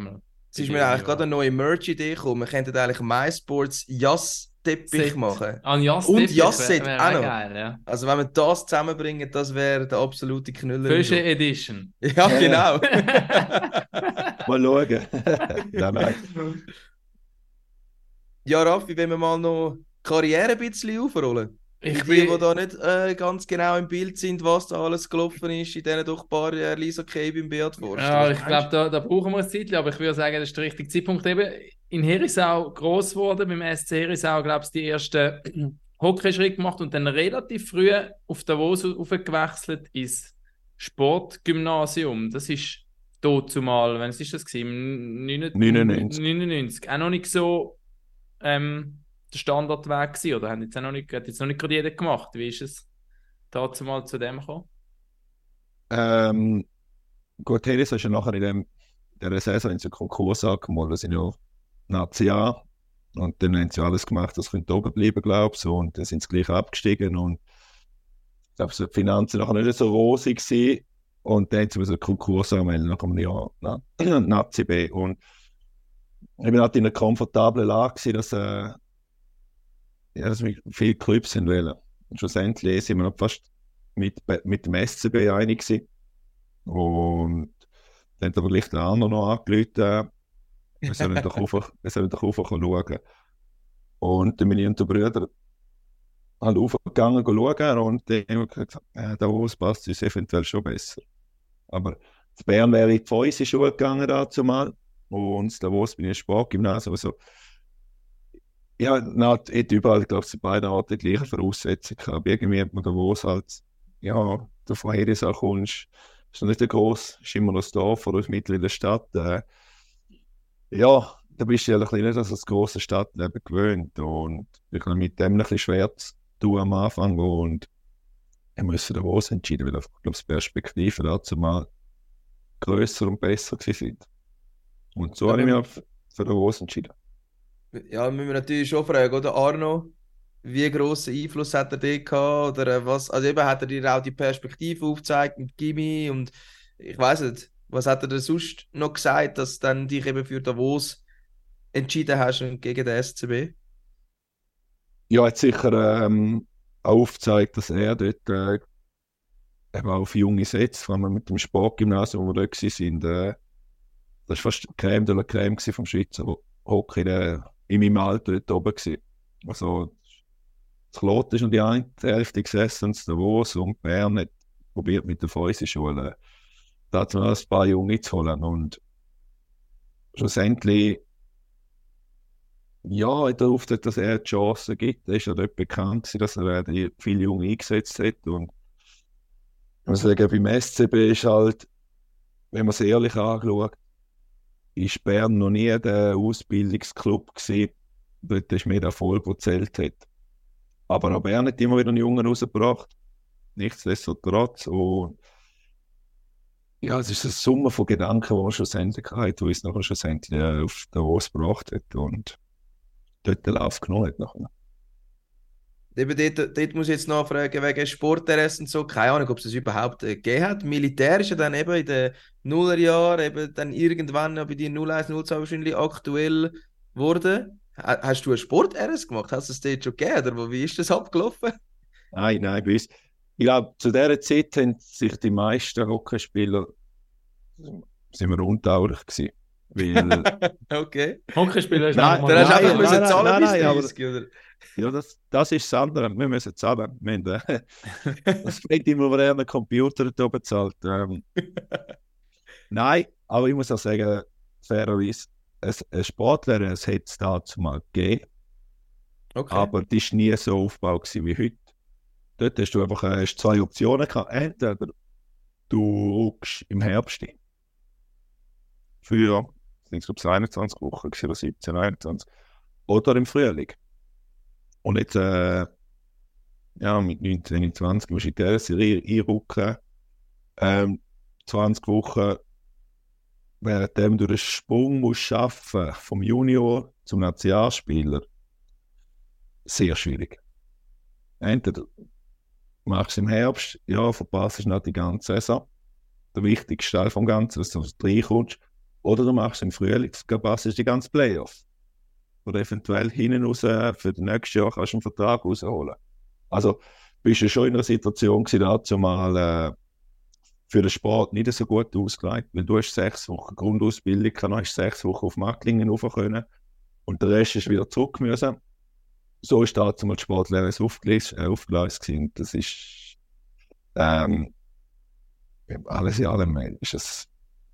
Es ist mir eigentlich gerade eine neue Merch-Idee gekommen. Wir könnten eigentlich MySports Jass-Teppich machen. An Jass Und Jass-Set auch noch. Geil, ja. Also wenn wir das zusammenbringen, das wäre der absolute Knüller. Frische Edition. [laughs] Ja, genau. [laughs] mal schauen. [laughs] nein, nein. Ja, Raffi, wenn wir mal noch Karriere ein bisschen aufrollen. Ich die, bin... die da nicht äh, ganz genau im Bild sind, was da alles gelaufen ist in diesen doch ein paar Jahren Lisa Kay beim Beat Forst. Ja, ich glaube, da, da, brauchen wir ein Zeit, aber ich würde sagen, das ist der richtige Zeitpunkt. Eben in Herisau groß geworden, beim SC Herisau, glaube ich, die ersten Hockeyschritte gemacht und dann relativ früh auf Davos aufgewechselt ins Sportgymnasium. Das ist dort zumal, wenn es ist das gewesen? 99. 99. Auch noch nicht so ähm, der Standardweg gewesen, oder hat jetzt, noch nicht, jetzt noch nicht gerade jeder gemacht? Wie ist es dazu mal zu dem gekommen? Ähm, gut, Heres ist ja nachher in dem, der Saison in so Konkurs angemeldet, das sind ja Nazi A und dann haben sie alles gemacht, das könnte oben bleiben, glaube ich, und dann sind sie gleich abgestiegen und ich glaube, die Finanzen nachher nicht so rosig gewesen. und dann haben sie so einen Konkurs angemeldet nach einem Jahr, ne? [clears throat] Nazi B und ich bin halt in einer komfortablen Lage gewesen, dass, äh, ja, dass mich viele Clubs sind wollen. Und schlussendlich sind wir noch fast mit, mit dem SCB einig gewesen. Und dann hat aber gleich der andere noch angerufen, wir sollen doch [laughs] auf, wir sollen doch auf schauen. Und dann bin ich und der Brüder halt aufgegangen schauen und dann haben wir gesagt, äh, Davos passt uns eventuell schon besser. Aber zu Bern wäre ich in die Fäuse Schule gegangen dazu mal und Davos bin ich Sportgymnasium. Also, ja, hat überall, glaube ich, zu beiden Orten die gleichen Voraussetzungen gehabt. Irgendwie hat man Davos halt, ja, du von Herisau kommst, ist noch nicht so groß, ist immer noch das Dorf oder mitten in der Stadt. Äh, ja, da bist du ja ein bisschen nicht an das große Stadtleben gewöhnt und ich habe mit dem ein bisschen schwer zu tun am Anfang und ich musste da was entschieden, weil ich glaube, die Perspektiven dazu mal größer und besser sind. Und so ja, habe ich mich für Davos entschieden. Ja, müssen wir natürlich schon fragen, oder Arno? Wie grossen Einfluss hat er dort gehabt? Oder was? Also eben hat er dir auch die Perspektive aufgezeigt mit Gimmi und ich weiß nicht, was hat er denn sonst noch gesagt, dass dann dich eben für Davos entschieden hast und gegen den SCB? Ja, er hat sicher ähm, aufgezeigt, dass er dort äh, eben auf junge Sätze, vor allem mit dem Sportgymnasium, wo wir dort waren, äh, das war fast Creme de la Creme vom Schweizer Hockey der, in meinem Alter dort oben. Gewesen. Also, das Lot ist noch die eine Hälfte gesessen, das Davos und Bern hat probiert mit der Fäuseschule da mal ein paar Junge zu holen. Und schlussendlich, ja, er aufgezeigt, dass er die Chancen gibt. Er ist ja dort bekannt, dass er viele Junge eingesetzt hat. Und ich muss sagen, beim SCB ist halt, wenn man es ehrlich anschaut, ist Bern noch nie der Ausbildungsclub gewesen. Dort ist mehr der Erfolg, der zählt hat. Aber auch Bern hat immer wieder einen Jungen rausgebracht. Nichtsdestotrotz. Und ja, es ist eine Summe von Gedanken, die man schlussendlich hat, die uns nachher schlussendlich äh, auf Davos gebracht hat und dort den Lauf genommen hat nachher. Eben dort, dort muss ich jetzt nachfragen, wegen Sportinteresse und so, keine Ahnung, ob es das überhaupt äh, gegeben hat. Militär ist ja dann eben in den Nullerjahren, eben dann irgendwann bei dir 01, 02 wahrscheinlich aktuell geworden. Hast du ein Sport-RS gemacht? Hast du es dort schon gegeben? Oder wie ist das abgelaufen? Nein, nein, bei uns. Ich glaube, zu dieser Zeit haben sich die meisten Hockeyspieler sind wir untaulich gewesen. Weil, [laughs] okay. Hockeyspieler ist nein, dann hast du einfach müssen zahlen nein, nein, bis 30, oder? Ja, das, das ist das andere. Wir müssen zahlen. Wir haben, äh, [laughs] das fängt immer moderner Computer da bezahlt. Ähm, [laughs] nein, aber ich muss auch sagen, fairerweise, ein Sportler, es hätte es dazu mal gegeben. Okay. Aber das war nie so aufgebaut wie heute. Dort hast du einfach äh, hast zwei Optionen gehabt. Entweder du ruckst im Herbst für, ich glaube, 21 Wochen oder 17, 21. Oder im Frühling. Und jetzt, äh, ja, mit 19, 20 musst du in der Serie einrücken. Ähm, 20 Wochen, währenddem du den Sprung musst schaffen vom Junior zum Nationalspieler, sehr schwierig. Entweder machst du im Herbst, ja, verpasst du nicht die ganze Saison. Der wichtigste Teil vom Ganzen, dass du reinkommst. Oder du machst im Frühling, verpasst die ganze Playoffs. Oder eventuell hinten raus für das nächste Jahr kannst du einen Vertrag rausholen. Also bist du schon in einer Situation dazu mal äh, für den Sport nicht so gut ausgelegt, weil du hast sechs Wochen Grundausbildung, dann hast sechs Wochen auf Macklingen rauf können und der Rest ist wieder zurück müssen so ist da zum Sportlehrer aufgelöst, äh, aufgelöst gewesen. Das ist ähm, alles in allem äh, ist es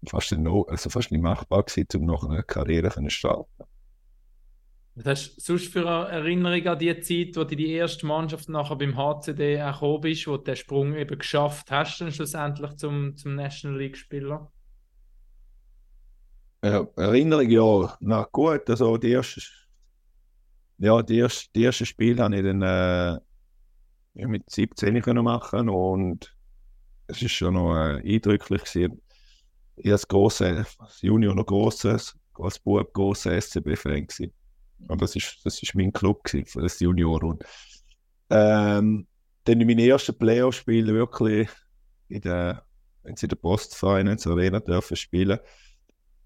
fast, no, also fast nicht machbar gewesen, um noch eine Karriere zu starten. Was hast du sonst für eine Erinnerung an die Zeit, wo du die erste Mannschaft nachher beim HCD gekommen bist, wo du den Sprung eben geschafft hast, dann schlussendlich zum, zum National League-Spieler? Ja, Erinnerung, ja, na gut, also die erste ja, die, erste, die ersten Spiele habe ich dann äh, mit 17 können machen und es ist schon noch äh, eindrücklich gewesen. Ich als als Junior noch grosses, als Bub grosser SCB-Fan gewesen. Und das ist, das ist mein Club gewesen, als Junior. Und, ähm, dann in meinen ersten Playoff-Spielen wirklich in der, wenn sie in der Post Finance Arena dürfen spielen.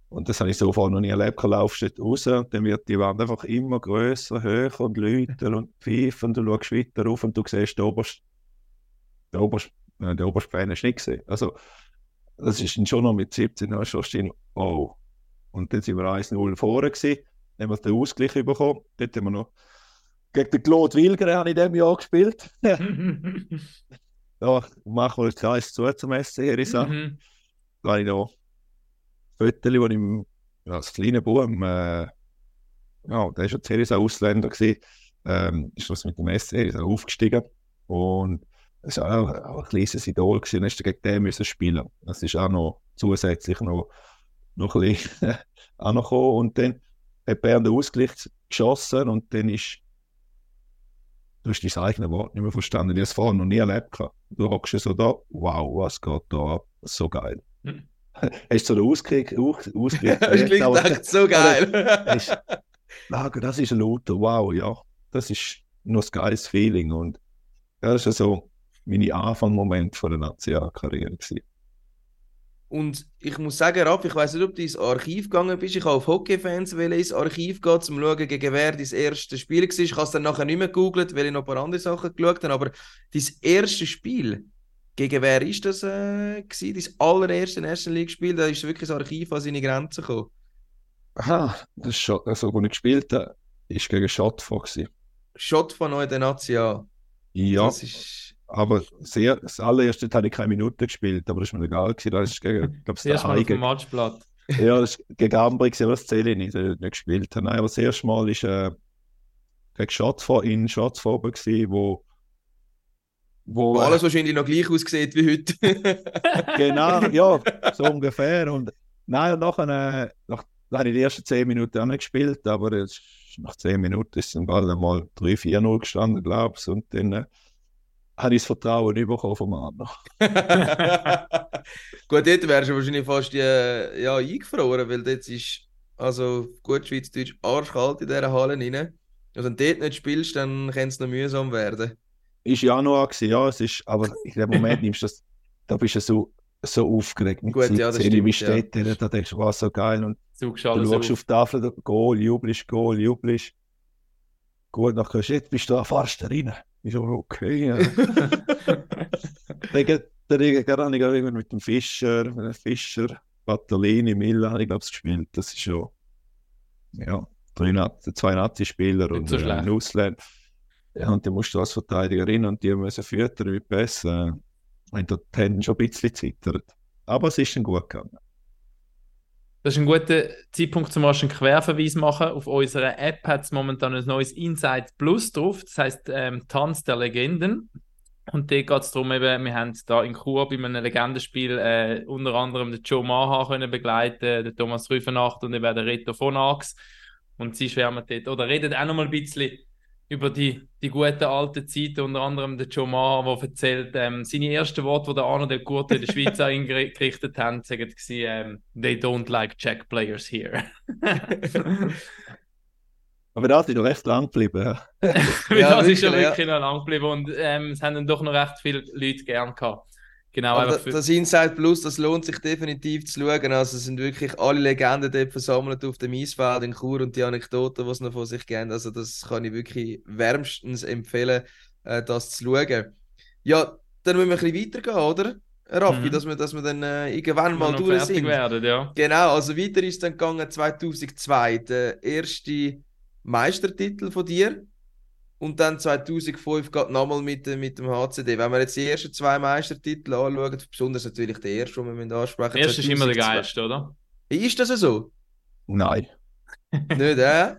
Und das habe ich so vorher noch nie erlebt. Du laufst dort raus und dann wird die Wand einfach immer grösser, höher und läuter und pfeifen. Und du schaust weiter rauf und du siehst den obersten, den obersten, äh, den obersten Fan du nicht gesehen. Also, das ist schon noch mit 17 Jahren schon stehen, oh. Und dann sind wir 1-0 vorne gewesen. Haben wir den Ausgleich bekommen. Dort haben wir noch gegen den Claude Wilger habe ich in diesem Jahr gespielt. [laughs] ja, machen wir jetzt eins zu zum SC hier. Mhm. Da habe ich noch Fotos, wo ich im- ja, als kleiner Bub, äh, ja, der war schon ein Ausländer, gewesen, ähm, ist das mit dem SC ist er aufgestiegen und es war auch, auch ein kleines Idol gewesen, ist er gegen den müssen spielen. Das ist auch noch zusätzlich noch, noch ein bisschen [laughs] auch noch gekommen und dann hat Bern den Ausgleich geschossen und dann ist Du hast dein eigenes Wort nicht mehr verstanden. Ich habe es vorher noch nie erlebt. gehabt. Du hockst so da, wow, was geht da ab? So geil. Hm. [laughs] Hast du so den Ausgleich, Aus- Hast [laughs] aber- gedacht, so geil. ist, Lager, das ist ein Lauter, wow, ja, das ist noch ein geiles Feeling und ja, das war so meine Anfangsmoment von der Nationalkarriere gewesen. Und ich muss sagen, Raff, ich weiß nicht, ob du ins Archiv gegangen bist. Ich habe auf Hockey-Fans ins Archiv gehen, um zu schauen, gegen wer dein erstes Spiel war. Ich habe es dann nachher nicht mehr gegoogelt, weil ich noch ein paar andere Sachen geschaut habe. Aber dein erstes Spiel, gegen wer ist das äh, gewesen? Dein allererste National League-Spiel, da ist wirklich das Archiv an seine Grenzen gekommen. Aha, das ist schon, also, wo ich gespielt habe, ist gegen. Shot von euch der National. Ja, Das ist... aber sehr, das allererste habe ich keine Minute gespielt, aber das ist mir egal gewesen. Das ist gegen, Das erste Mal auf dem Matchblatt. ja, das ist gegen Ambri gewesen, aber das zähle ich nicht, nicht gespielt habe. Nein, aber das erste Mal ist, äh, gegen Schottford in Schottford gewesen, wo, wo, Wo alles wahrscheinlich noch gleich aussieht wie heute. [laughs] Genau, ja, so ungefähr. Und nein, und nachher, äh, nach, da habe ich die ersten 10 Minuten auch nicht gespielt, aber es, nach 10 Minuten ist dann bald einmal 3-4-0 gestanden, glaube ich. Und dann äh, habe ich das Vertrauen bekommen vom anderen. [laughs] Gut, dort wärst du wahrscheinlich fast äh, ja, eingefroren, weil dort ist, also gut Schweizdeutsch, arschkalt in dieser Halle rein. Und wenn du dort nicht spielst, dann kann es noch mühsam werden. Ist Januar gewesen, ja, es ist, aber in dem Moment [laughs] nimmst du das, da bist du so, so aufgeregt mit Gut, ja, das 17, wie stimmt, ja. steht der, da denkst du, was so geil. Und du schaust auf. auf die Tafel, da, Goal, jubelst, Goal, jubelst. Gut, du, jetzt bist du da, fahrst du rein. Ich so, okay, ja. Dann habe ich gerade irgendwann mit dem Fischer, mit dem Fischer, Battolini, Miller, ich glaube ich gespielt. Das ist schon, ja, drei Nazi, zwei Nazi-Spieler und so äh, ein Ausländer. Ja, und dann musst du als Verteidigerin und die müssen füttern mit. Äh, und da die Hände schon ein bisschen zittert. Aber es ist dann gut gegangen. Das ist ein guter Zeitpunkt, zum einen Querverweis machen. Auf unserer App hat es momentan ein neues Insight Plus drauf. Das heißt ähm, Tanz der Legenden. Und da geht es darum, eben, wir haben da in Chur bei einem Legendenspiel äh, unter anderem den Joe Maha können begleiten, den Thomas Rüfenacht und eben den Reto von Ax. Und sie schwärmen dort, oder reden auch noch mal ein bisschen über die, die guten alten Zeiten, unter anderem der Joe Maha, der erzählt, ähm, seine ersten Worte, die der Arno Del Curto in der Schweiz [laughs] an ihn geri- gerichtet haben, sagen sie, ähm, they don't like Czech players here. [laughs] Aber das ist noch recht lang geblieben. ja. [laughs] Das ist ja. wirklich noch lang geblieben und ähm, es haben dann doch noch recht viele Leute gern gehabt. Genau, Aber das, für, das Inside Plus, das lohnt sich definitiv zu schauen. Also es sind wirklich alle Legenden dort versammelt auf dem Eisfeld in Chur und die Anekdoten, die sie noch von sich geben. Also das kann ich wirklich wärmstens empfehlen, äh, das zu schauen. Ja, dann müssen wir ein bisschen weitergehen, oder? Raffi, Mhm. dass, wir, dass wir dann äh, irgendwann mal durch sind. werden, ja. Genau, also weiter ist dann gegangen 2002, der erste Meistertitel von dir. Und dann 2005 geht nochmal mit, mit dem HCD. Wenn wir jetzt die ersten zwei Meistertitel anschauen, besonders natürlich der erste, den wir müssen ansprechen Der erste ist immer der 2002. geilste, oder? Ist das so? Nein. [laughs] [laughs] Nicht, äh?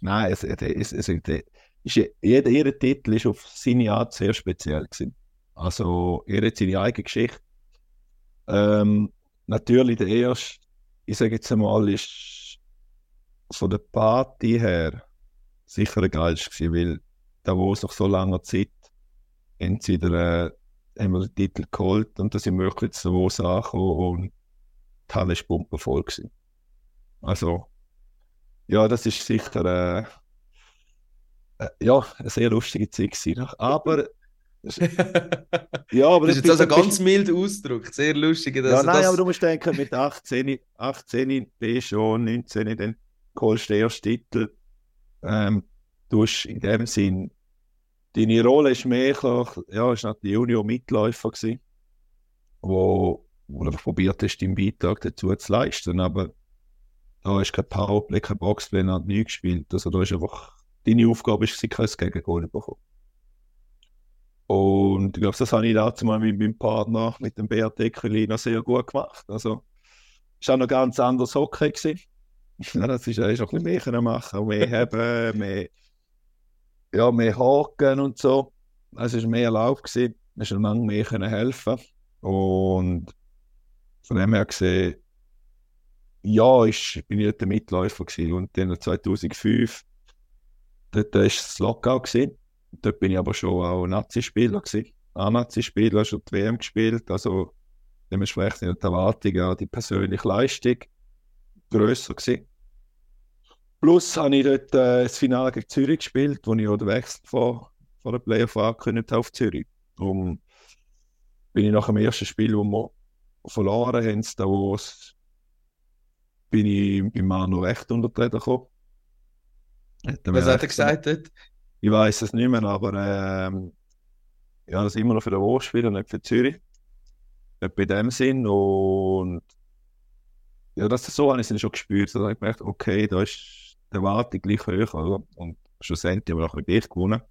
Nein, es, es, es, ist, jeder, jeder Titel ist auf seine Art sehr speziell gewesen. Also, er hat seine eigene Geschichte. Ähm, natürlich der erste, ich sage jetzt einmal, ist von der Party her sicher der geilste gewesen, weil da wo es nach so langer Zeit entweder äh, haben wir den Titel geholt und da sind wir wirklich zu Davos angekommen und die Halle ist pumpenvoll gewesen. Also, ja, das ist sicher äh, äh, ja, eine sehr lustige Zeit gewesen. Aber [laughs] Ja, aber das ist jetzt also ganz mild Ausdruck, sehr lustig. Ja, Also nein, das, aber du musst denken, mit 18, 18 bist schon 19, dann holst du den ersten Titel. Ähm, du hast in dem Sinn, deine Rolle ist mehr, klar, ja, ist der Junior-Mitläufer gewesen, wo, wo du einfach probiert hast, deinen Beitrag dazu zu leisten, aber da ist kein Powerplay, kein Boxplay, hat nie gespielt. Also da ist einfach, deine Aufgabe ist, sie kein Gegengol bekommen. Und ich glaube, das habe ich dazu mal mit meinem Partner, mit dem Beat Ekelina, sehr gut gemacht. Also, es war auch noch ganz anderes Hockey. Gewesen. [laughs] Ja, das ist, ist auch ein bisschen mehr machen, mehr [laughs] haben, mehr, ja, mehr haken und so. Es war mehr Lauf, gewesen. es ist lange mehr können helfen Und von dem her gesehen, ja, ich bin ich nicht der Mitläufer gewesen. Und dann 2005, dort war das Lockout gewesen. Dort bin ich aber schon auch Nazi-Spieler gewesen. Auch Nazi-Spieler, schon die WM gespielt. Also dementsprechend die Erwartungen die persönliche Leistung grösser gewesen. Plus habe ich dort äh, das Finale gegen Zürich gespielt, wo ich auch den Wechsel vor, vor der Playoff angekündigt habe auf Zürich. Um, bin ich nach dem ersten Spiel, wo wir verloren haben, da bin ich bei Manu recht untertreten gekommen. Hat was hat er gesagt dort? ich weiß es nicht mehr, aber ähm, ja, das immer noch für den Wo spielen, nicht für Zürich. Nicht bei dem Sinn. Und ja, das so habe ich es schon gespürt. Da habe ich gemerkt, okay, da ist die Erwartung gleich hoch. Oder? Und schlussendlich haben wir nachher gleich gewonnen.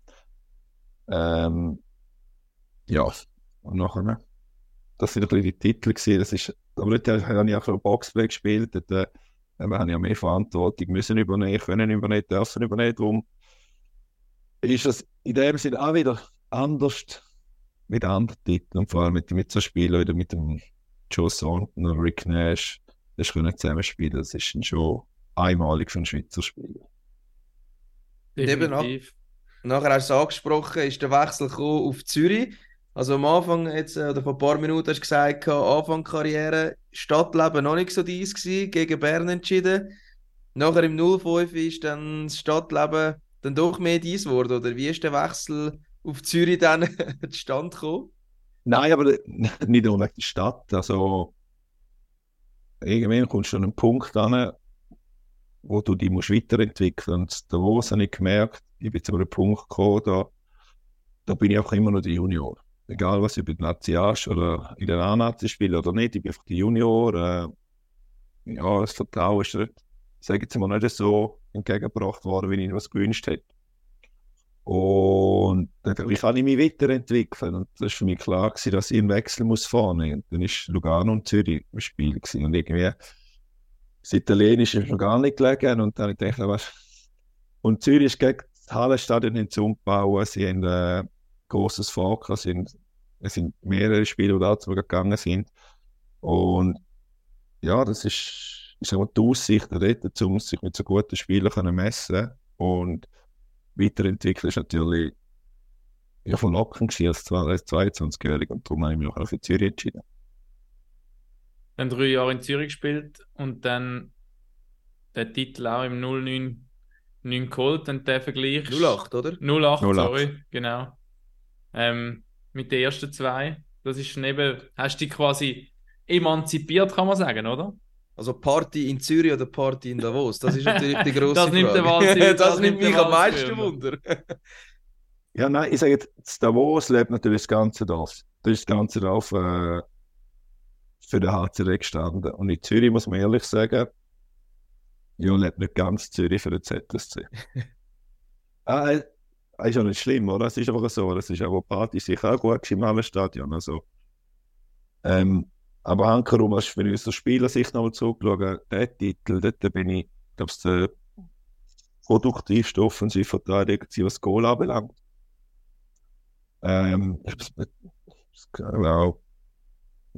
Ähm, ja, und nachher, das sind ein die Titel gewesen. Das ist, aber dort habe ich auch schon Boxplay gespielt. Dort äh, haben ja mehr Verantwortung müssen übernehmen, können übernehmen, dürfen übernehmen. Darum ist es in dem Sinne auch wieder anders mit anderen Titeln und vor allem mit, mit so Spielern wieder mit dem Joe Thornton und Rick Nash. Das können zusammenspielen, das ist schon einmalig für einen Schweizer Spieler. Eben auch. Definitiv. Nachher hast du es angesprochen, ist der Wechsel gekommen auf Zürich. Also am Anfang, jetzt, äh, oder vor ein paar Minuten hast du gesagt, Anfang Karriere, Stadtleben noch nicht so dies gewesen, gegen Bern entschieden. Nachher im 05 ist dann das Stadtleben dann doch mehr dies geworden, oder wie ist der Wechsel auf Zürich dann [laughs] zustande gekommen? Nein, aber [laughs] nicht nur wegen der Stadt. Also, irgendwann kommst du an einen Punkt an, wo du dich musst weiterentwickeln musst. Und da wo habe ich gemerkt, ich bin zu einem Punkt gekommen, da, da bin ich einfach immer noch der Junior. Egal, was ich bei der Nazi hast oder in der A-Nazi spiele oder nicht, ich bin einfach der Junior. Äh, ja, das Vertrauen ist, sage ich jetzt mal, nicht so entgegengebracht worden, wie ich was gewünscht hätte. Und wie kann ich mich weiterentwickeln? Und das war für mich klar, gewesen, dass ich einen Wechsel muss vornehmen muss. Dann war Lugano und Zürich im Spiel. Gewesen. Und irgendwie, das Italienische ist mir gar nicht gelegen. Und dann habe ich gedacht, was. Und Zürich ist gegen das Hallenstadion in umbauen. Sie haben äh, großes Volk. Es sind, mehrere Spiele, die dazu gegangen sind. Und ja, das ist, ist die Aussicht dort, um sich mit so guten Spielern messen Und weiterentwickeln ist natürlich ja, verlockend gewesen als 22-Jähriger. Und darum habe ich mich auch für Zürich entschieden. Dann drei Jahre in Zürich gespielt und dann der Titel auch im 09 9 geholt und der Vergleich. 08, oder? 08, 08. sorry, genau. Ähm, mit den ersten zwei. Das ist dann eben, hast du dich quasi emanzipiert, kann man sagen, oder? Also Party in Zürich oder Party in Davos? Das ist natürlich die [laughs] grosse Das nimmt Frage. der Wahnsinn- [laughs] das, das nimmt nimmt mich am meisten Wunder. Ja, nein, ich sage jetzt, das Davos lebt natürlich das ganze Dorf. Da ist das ganze Dorf äh, für den HCD gestanden. Und in Zürich muss man ehrlich sagen, ja, lebt nicht ganz Zürich für den ZSC. [laughs] ah, äh, ist ja nicht schlimm, oder? Es ist einfach so. Das ist aber Party sicher auch gut im Hallenstadion. Also, ähm, aber Hankerum, als wenn ich aus der Spielersicht nochmal zurückschaue, der Titel, dort bin ich, glaube ich, der produktivste Offensivverteidiger, was das Goal anbelangt. Ähm, ich glaube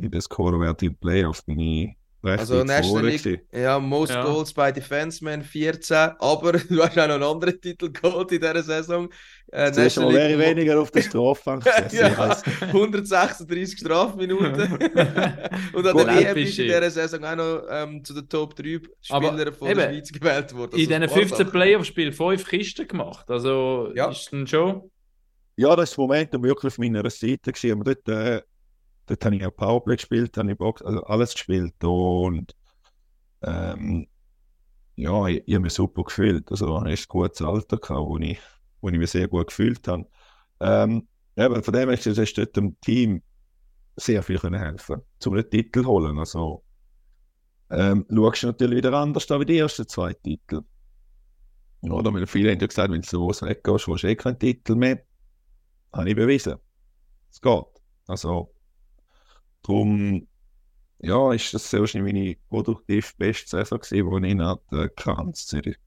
in der Scorewert in Playoffs bin ich recht Also National League, ja, Most Ja. Goals by Defenseman 14, aber [laughs] du hast auch noch einen anderen Titel geholt in dieser Saison. Äh, mal National League- weniger auf der Strafbank [laughs] gesessen. Ja. Ich weiss. 136 Strafminuten. [laughs] Und an der WM episch, ist in dieser Saison auch noch ähm, zu den Top 3 Aber Spielern von eben, der Schweiz gewählt worden. In Also diesen ein paar 15 Sachen. Playoff-Spielen fünf Kisten gemacht. Also Ja. ist dann schon. ja, das ist das Momentum wirklich auf meiner Seite gewesen. Aber dort, äh, dort habe ich auch Powerplay gespielt, habe ich Box, also alles gespielt und ähm, ja, ich, ich habe mich super gefühlt. Also, ich ein gutes Alter, gehabt, wo, ich, wo ich mich sehr gut gefühlt habe. Ähm, ja, von dem her ist dort dem Team sehr viel können helfen um einen Titel holen. Also, ähm, schaust du natürlich wieder anders an wie die ersten zwei Titel. Oder? Weil viele haben ja gesagt, wenn du so weggehst, willst du eh keinen Titel mehr. Habe ich bewiesen. Es geht. Also, darum, ja, ist das sehr wahrscheinlich meine produktiv beste Saison gewesen, die ich hatte, Kanz Zürich.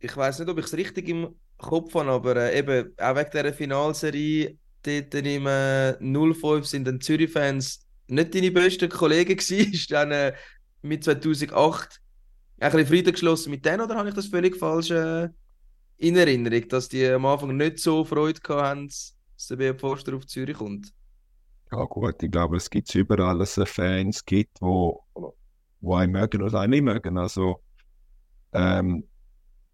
Ich weiß nicht, ob ich es richtig im Kopf habe, aber äh, eben auch wegen dieser Finalserie, dort im äh, 05 sind dann Zürich-Fans nicht deine besten Kollegen gewesen. [laughs] Ist dann äh, mit 2008 ein bisschen Frieden geschlossen mit denen oder habe ich das völlig falsch äh, in Erinnerung, dass die am Anfang nicht so Freude hatten, dass der BF Forster auf Zürich kommt? Ja gut, ich glaube, es gibt überall, dass Fans gibt, wo, wo einen mögen oder einen nicht mögen. Also ähm,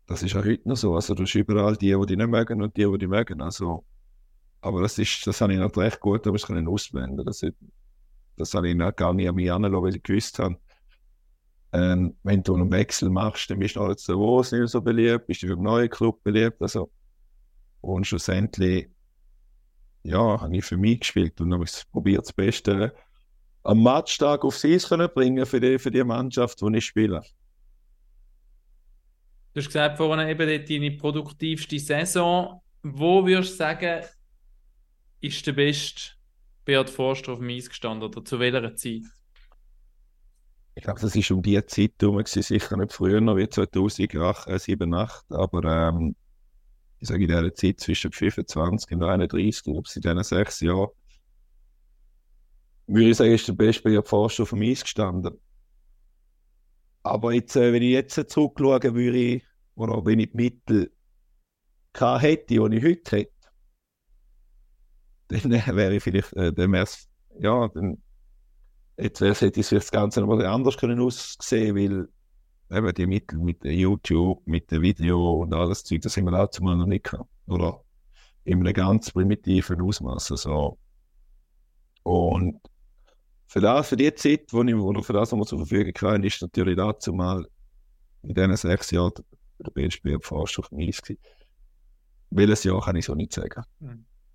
das ist ja heute noch so. Also du hast überall die, die dich nicht mögen und die, die dich mögen. Also, aber das ist, das habe ich noch recht gut, aber ich kann ausblenden. Das, das habe ich noch gar nicht an mich anlassen, weil ich gewusst habe, ähm, wenn du einen Wechsel machst, dann bist du nicht so wo, nicht so beliebt, bist du einen neuen Club beliebt. Also, und schlussendlich, ja, habe ich für mich gespielt und habe probiert, das Beste am Matchtag aufs Eis können bringen für die, für die Mannschaft, die ich spiele. Du hast gesagt, vorhin eben deine produktivste Saison. Wo würdest du sagen, ist der beste Beat Forster auf dem Eis gestanden oder zu welcher Zeit? ich glaube, das ist um die Zeit herum, sicher nicht früher noch wie 2008, äh, 7, 8, aber ähm, ich sage in dieser Zeit zwischen 25 und 31, glaube ich, in diesen sechs Jahren, würde ich sagen, ist der beste bei fast auf dem Eis gestanden. Aber jetzt, äh, wenn ich jetzt zurückschaue, würde ich, oder wenn ich die Mittel hätte, die ich heute hätte, dann wäre ich vielleicht, äh, dann wäre ja, dann Jetzt hätte es das Ganze noch anders können aussehen, weil eben die Mittel mit YouTube, mit dem Video und alles Zeug, das haben wir auch zumal noch nicht gehabt. Oder in einem ganz primitiven Ausmaß. Also. Und für das, für die Zeit, wo ich, oder für das, was wir zur Verfügung hatten, ist natürlich dazu mal in diesen sechs Jahren der BSB fast auf gewesen. Welches Jahr kann ich so nicht sagen.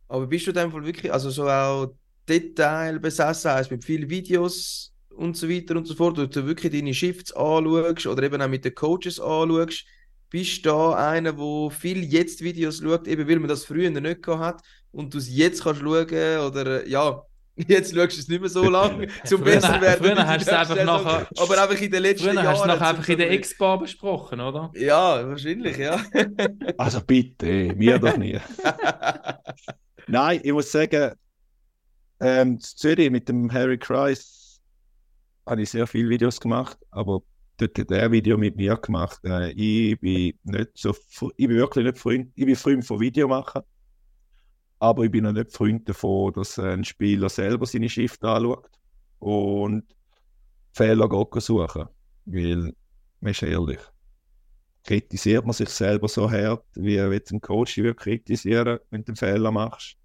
Aber bist du in dem wirklich, also so auch Detail besessen hast, mit vielen Videos und so weiter und so fort, wo du wirklich deine Shifts anschaust oder eben auch mit den Coaches anschaust, bist du da einer, der viel jetzt Videos schaut, eben weil man das früher nicht gehabt hat und du es jetzt kannst schauen oder ja, [laughs] Jetzt schaust du es nicht mehr so lange, [laughs] zum früher, besser werden. Früher [laughs] hast du es einfach nachher... Aber einfach in den letzten früher Jahren... hast du es nachher einfach in der X-Bar besprochen, oder? Ja, wahrscheinlich, ja. Also bitte, mir doch nie. Nein, ich muss sagen, ähm, Zürich mit dem Harry Kreis habe ich sehr viele Videos gemacht, aber dort hat er ein Video mit mir gemacht. Äh, ich bin nicht so, ich bin wirklich nicht Freund, ich bin Freund von Video machen, aber ich bin noch nicht Freund davon, dass ein Spieler selber seine Shift anschaut und Fehler suchen, weil, man ist ehrlich, kritisiert man sich selber so hart, wie jetzt ein Coach kritisieren, wenn du einen Fehler machst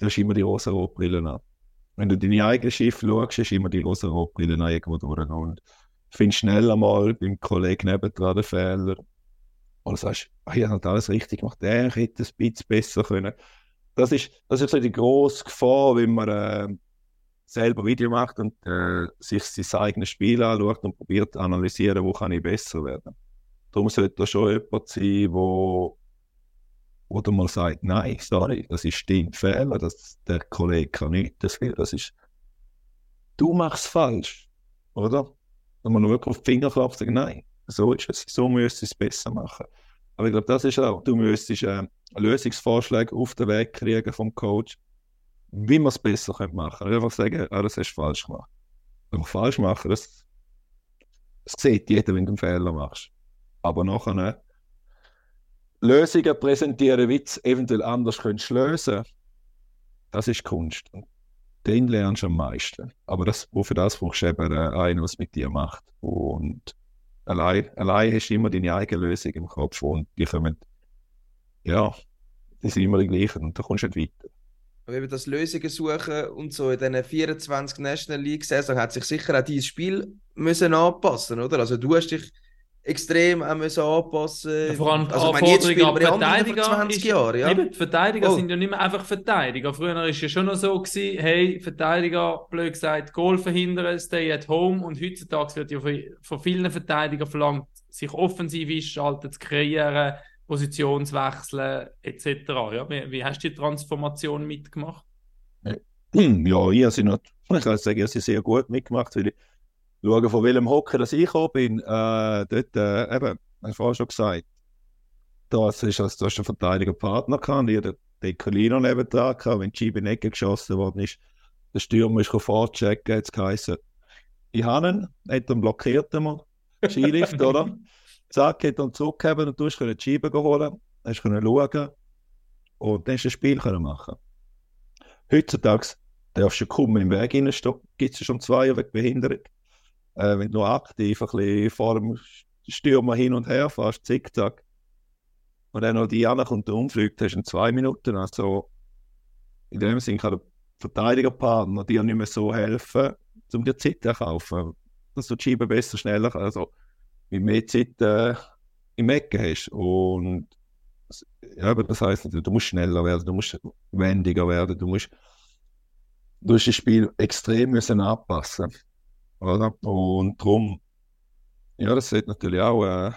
du hast immer die rosa Rotbrille an. Wenn du deine eigene Schiff schaust, du immer die rosa Rotbrille an irgendwo durch. Und findest schnell einmal beim Kollegen nebendran den Fehler. Oder sagst, ah, ich habe alles richtig gemacht, der hätte es ein bisschen besser können. Das ist, das ist so die grosse Gefahr, wenn man äh, selber Video macht und äh, sich sein eigenes Spiel anschaut und probiert zu analysieren, wo kann ich besser werden. Darum sollte da schon jemand sein, der oder mal sagt, nein, sorry, das ist dein Fehler, das, der Kollege kann nicht dafür, das ist, du machst falsch, oder? Wenn man nur wirklich auf die Finger klappt, sagt, nein, so ist es, so müsstest du es besser machen. Aber ich glaube, das ist auch, du müsstest äh, Lösungsvorschläge auf den Weg kriegen vom Coach, wie man es besser machen könnte. Einfach sagen, ah, das hast du falsch gemacht. Aber falsch machen, das, das sieht jeder, wenn du einen Fehler machst. Aber nachher, Lösungen präsentieren, wie du eventuell anders könntest lösen das ist Kunst. Und den lernst du am meisten. Aber das, für das brauchst du eben einen, was mit dir macht. Und allein, allein hast du immer deine eigene Lösung im Kopf und die kommen, ja, die sind immer die gleichen und da kommst du nicht weiter. Aber eben das Lösungen suchen und so in diesen 24 National League Saison hat sich sicher auch dieses Spiel müssen anpassen, oder? Also du hast dich extrem auch müssen anpassen. Ja, vor allem die also, ich meine, Anforderungen spielen an Verteidiger. vor 20 ist- Jahren, ja. Eben, die Verteidiger Oh. sind ja nicht mehr einfach Verteidiger. Früher war es ja schon noch so, gewesen, hey, Verteidiger, blöd gesagt, Goal verhindern, stay at home. Und heutzutage wird ja von, vielen Verteidigern verlangt, sich offensiv einschalten, zu kreieren, Positionswechseln etc. Ja, wie, wie hast du die Transformation mitgemacht? Ja, ich habe sie [laughs] ich kann sagen, ich habe sie sehr gut mitgemacht, weil ich schaue, von welchem Hockey dass ich gekommen bin. Äh, dort, äh, eben, hast du vorhin schon gesagt, das ist, also, du hast einen Verteidiger-Partner gehabt, und ich hatte den Colino neben dran gehabt, wenn die Scheibe in die Ecke geschossen worden ist. Der Stürmer ist vorchecken, jetzt geheißen, ich habe ihn, hat dann blockiert einmal, Skilift, [laughs] oder? Zack, hat dann zurückgegeben und du hast können die Scheibe holen, hast können schauen und dann hast du ein Spiel können machen. Heutzutage darfst du kaum im Weg reinstehen, gibt es schon zwei wegen Behinderung. Äh, wenn du aktiv ein bisschen vor dem Stürmer hin und her fährst, zickzack, und dann noch die ankommt und umfliegt, hast du in zwei Minuten. Also in dem Sinne kann der Verteidigerpartner dir nicht mehr so helfen, um dir Zeit zu kaufen. Dass du die Scheibe besser, schneller, also mit mehr Zeit äh, im Ecken hast. Und ja, aber das heisst, du musst schneller werden, du musst wendiger werden, du musst du musst das Spiel extrem müssen anpassen. Oder? Und darum, ja, das hat natürlich auch äh,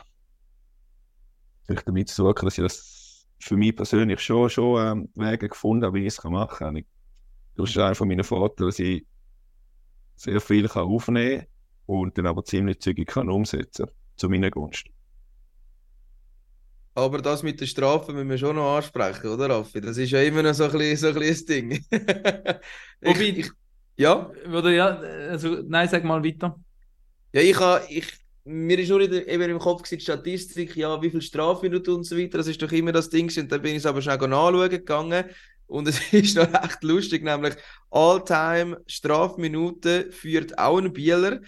vielleicht damit zu tun, dass ich das für mich persönlich schon, schon ähm, Wege gefunden habe, wie ich es machen kann. Ich, das ist einer von meinen Vorteilen, dass ich sehr viel kann aufnehmen kann und dann aber ziemlich zügig kann umsetzen zu meiner Gunst. Aber das mit den Strafen müssen wir schon noch ansprechen, oder Raffi? Das ist ja immer noch so ein bisschen, so ein bisschen das Ding. [laughs] Wobei- ich, ich, ja, Oder ja, also, nein, sag mal weiter. ja, ich habe, ich, mir ist nur der, eben im Kopf gewesen, die Statistik, ja, wie viel Strafminuten und so weiter, das ist doch immer das Ding und dann bin ich es aber schnell nachschauen gegangen und es [laughs] ist noch echt lustig, nämlich All-Time Strafminuten führt auch ein Bieler.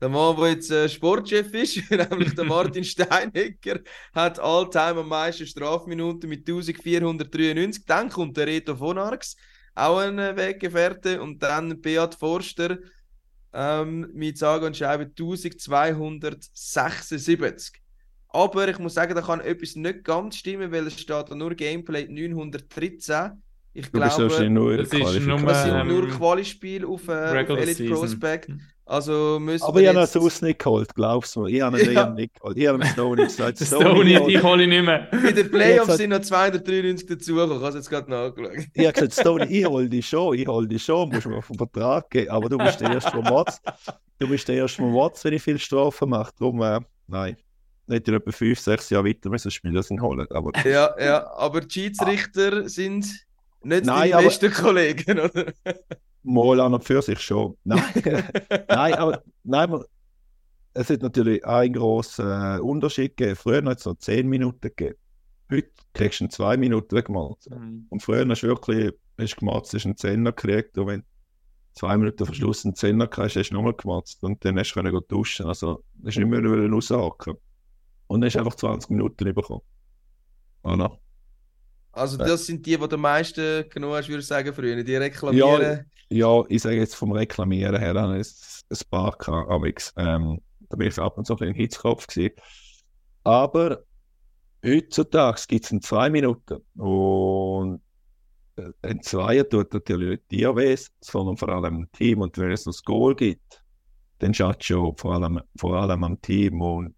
Der Mann, der jetzt äh, Sportchef ist, [laughs] nämlich der Martin [laughs] Steinecker, hat All-Time am meisten Strafminuten mit 1493. Dann kommt der Reto von Arx, auch ein äh, Weggefährte, und dann Beat Forster ähm, mit sage und schreibe 1276. Aber ich muss sagen, da kann etwas nicht ganz stimmen, weil es steht da nur Gameplay 913. Ich Du glaube, wahrscheinlich nur das ist nur, das sind ähm, nur Quali-Spiele auf, äh, auf Elite Season. Prospect. Also müssen Aber wir ich habe ihn jetzt... sonst nicht geholt, glaubst du mir. Ich habe ihn Ja. nicht geholt. [laughs] Ich habe ihn Stoney gesagt. Der Stoney, die hole ich nicht mehr. In den Playoffs sind noch 293 dazugekommen. Ich habe es jetzt gerade nachgeschaut. Ich habe gesagt, Stoney, ich hol dich schon, ich hol dich schon, musst mir auf den Vertrag geben. Aber du bist der erste, der Watts. Du bist der erste, der Watts, wenn ich viel Strafen mache. Darum, äh, nein. Nicht in etwa fünf, sechs Jahre weiter müssen Spieler sind holen. Aber Ja, ja, aber die Schiedsrichter sind nicht Nein, deine aber- besten Kollegen, oder? Mal an und für sich schon. Nein, [laughs] nein, aber, nein, es hat natürlich einen grossen äh, Unterschied gegeben. Früher hat es noch zehn Minuten gegeben. Heute kriegst du in zwei Minuten weggemalt. Und früher hast du wirklich hast gemacht, hast einen Zehner gekriegt und wenn du zwei Minuten vor Schluss einen Zehner kriegst, hast du nochmal gemacht und dann hast du können duschen. Also, hast du nicht mehr raushaken. Und dann hast du einfach 20 Minuten bekommen. Voilà. Also Ja. das sind die, die am meisten genommen hast, würde ich sagen, früher. Die reklamieren. Ja, ich sage jetzt vom Reklamieren her, dann ist ein paar amigs. Ähm, da bin ich ab und zu ein Hitzkopf gewesen. Aber heutzutage gibt es in zwei Minuten und äh, ein Zweier tut natürlich nicht dir weh, sondern vor allem dem Team. Und wenn es das Goal gibt, dann schaut schon vor allem, vor allem am Team. Und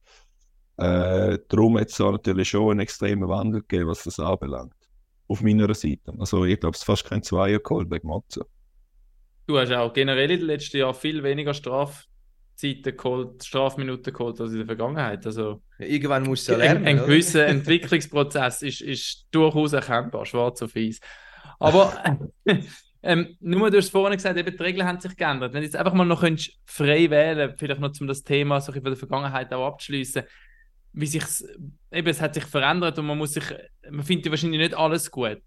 äh, darum hat es natürlich schon einen extremen Wandel gegeben, was das anbelangt. Auf meiner Seite. Also ich glaube, es ist fast kein Zweier geholt wegen Matze. Du hast auch generell in den letzten Jahren viel weniger Strafzeiten geholt, Strafminuten geholt als in der Vergangenheit. Also Irgendwann musst du ja ein, lernen. ein oder? gewisser Entwicklungsprozess ist, ist durchaus erkennbar, schwarz auf weiß. Aber [laughs] ähm, nur du hast vorhin gesagt, eben, die Regeln haben sich geändert. Wenn du jetzt einfach mal noch könntest frei wählen, vielleicht noch um das Thema so ein bisschen von der Vergangenheit auch abzuschließen, wie sich's, eben, es hat sich verändert und man muss sich, man findet ja wahrscheinlich nicht alles gut.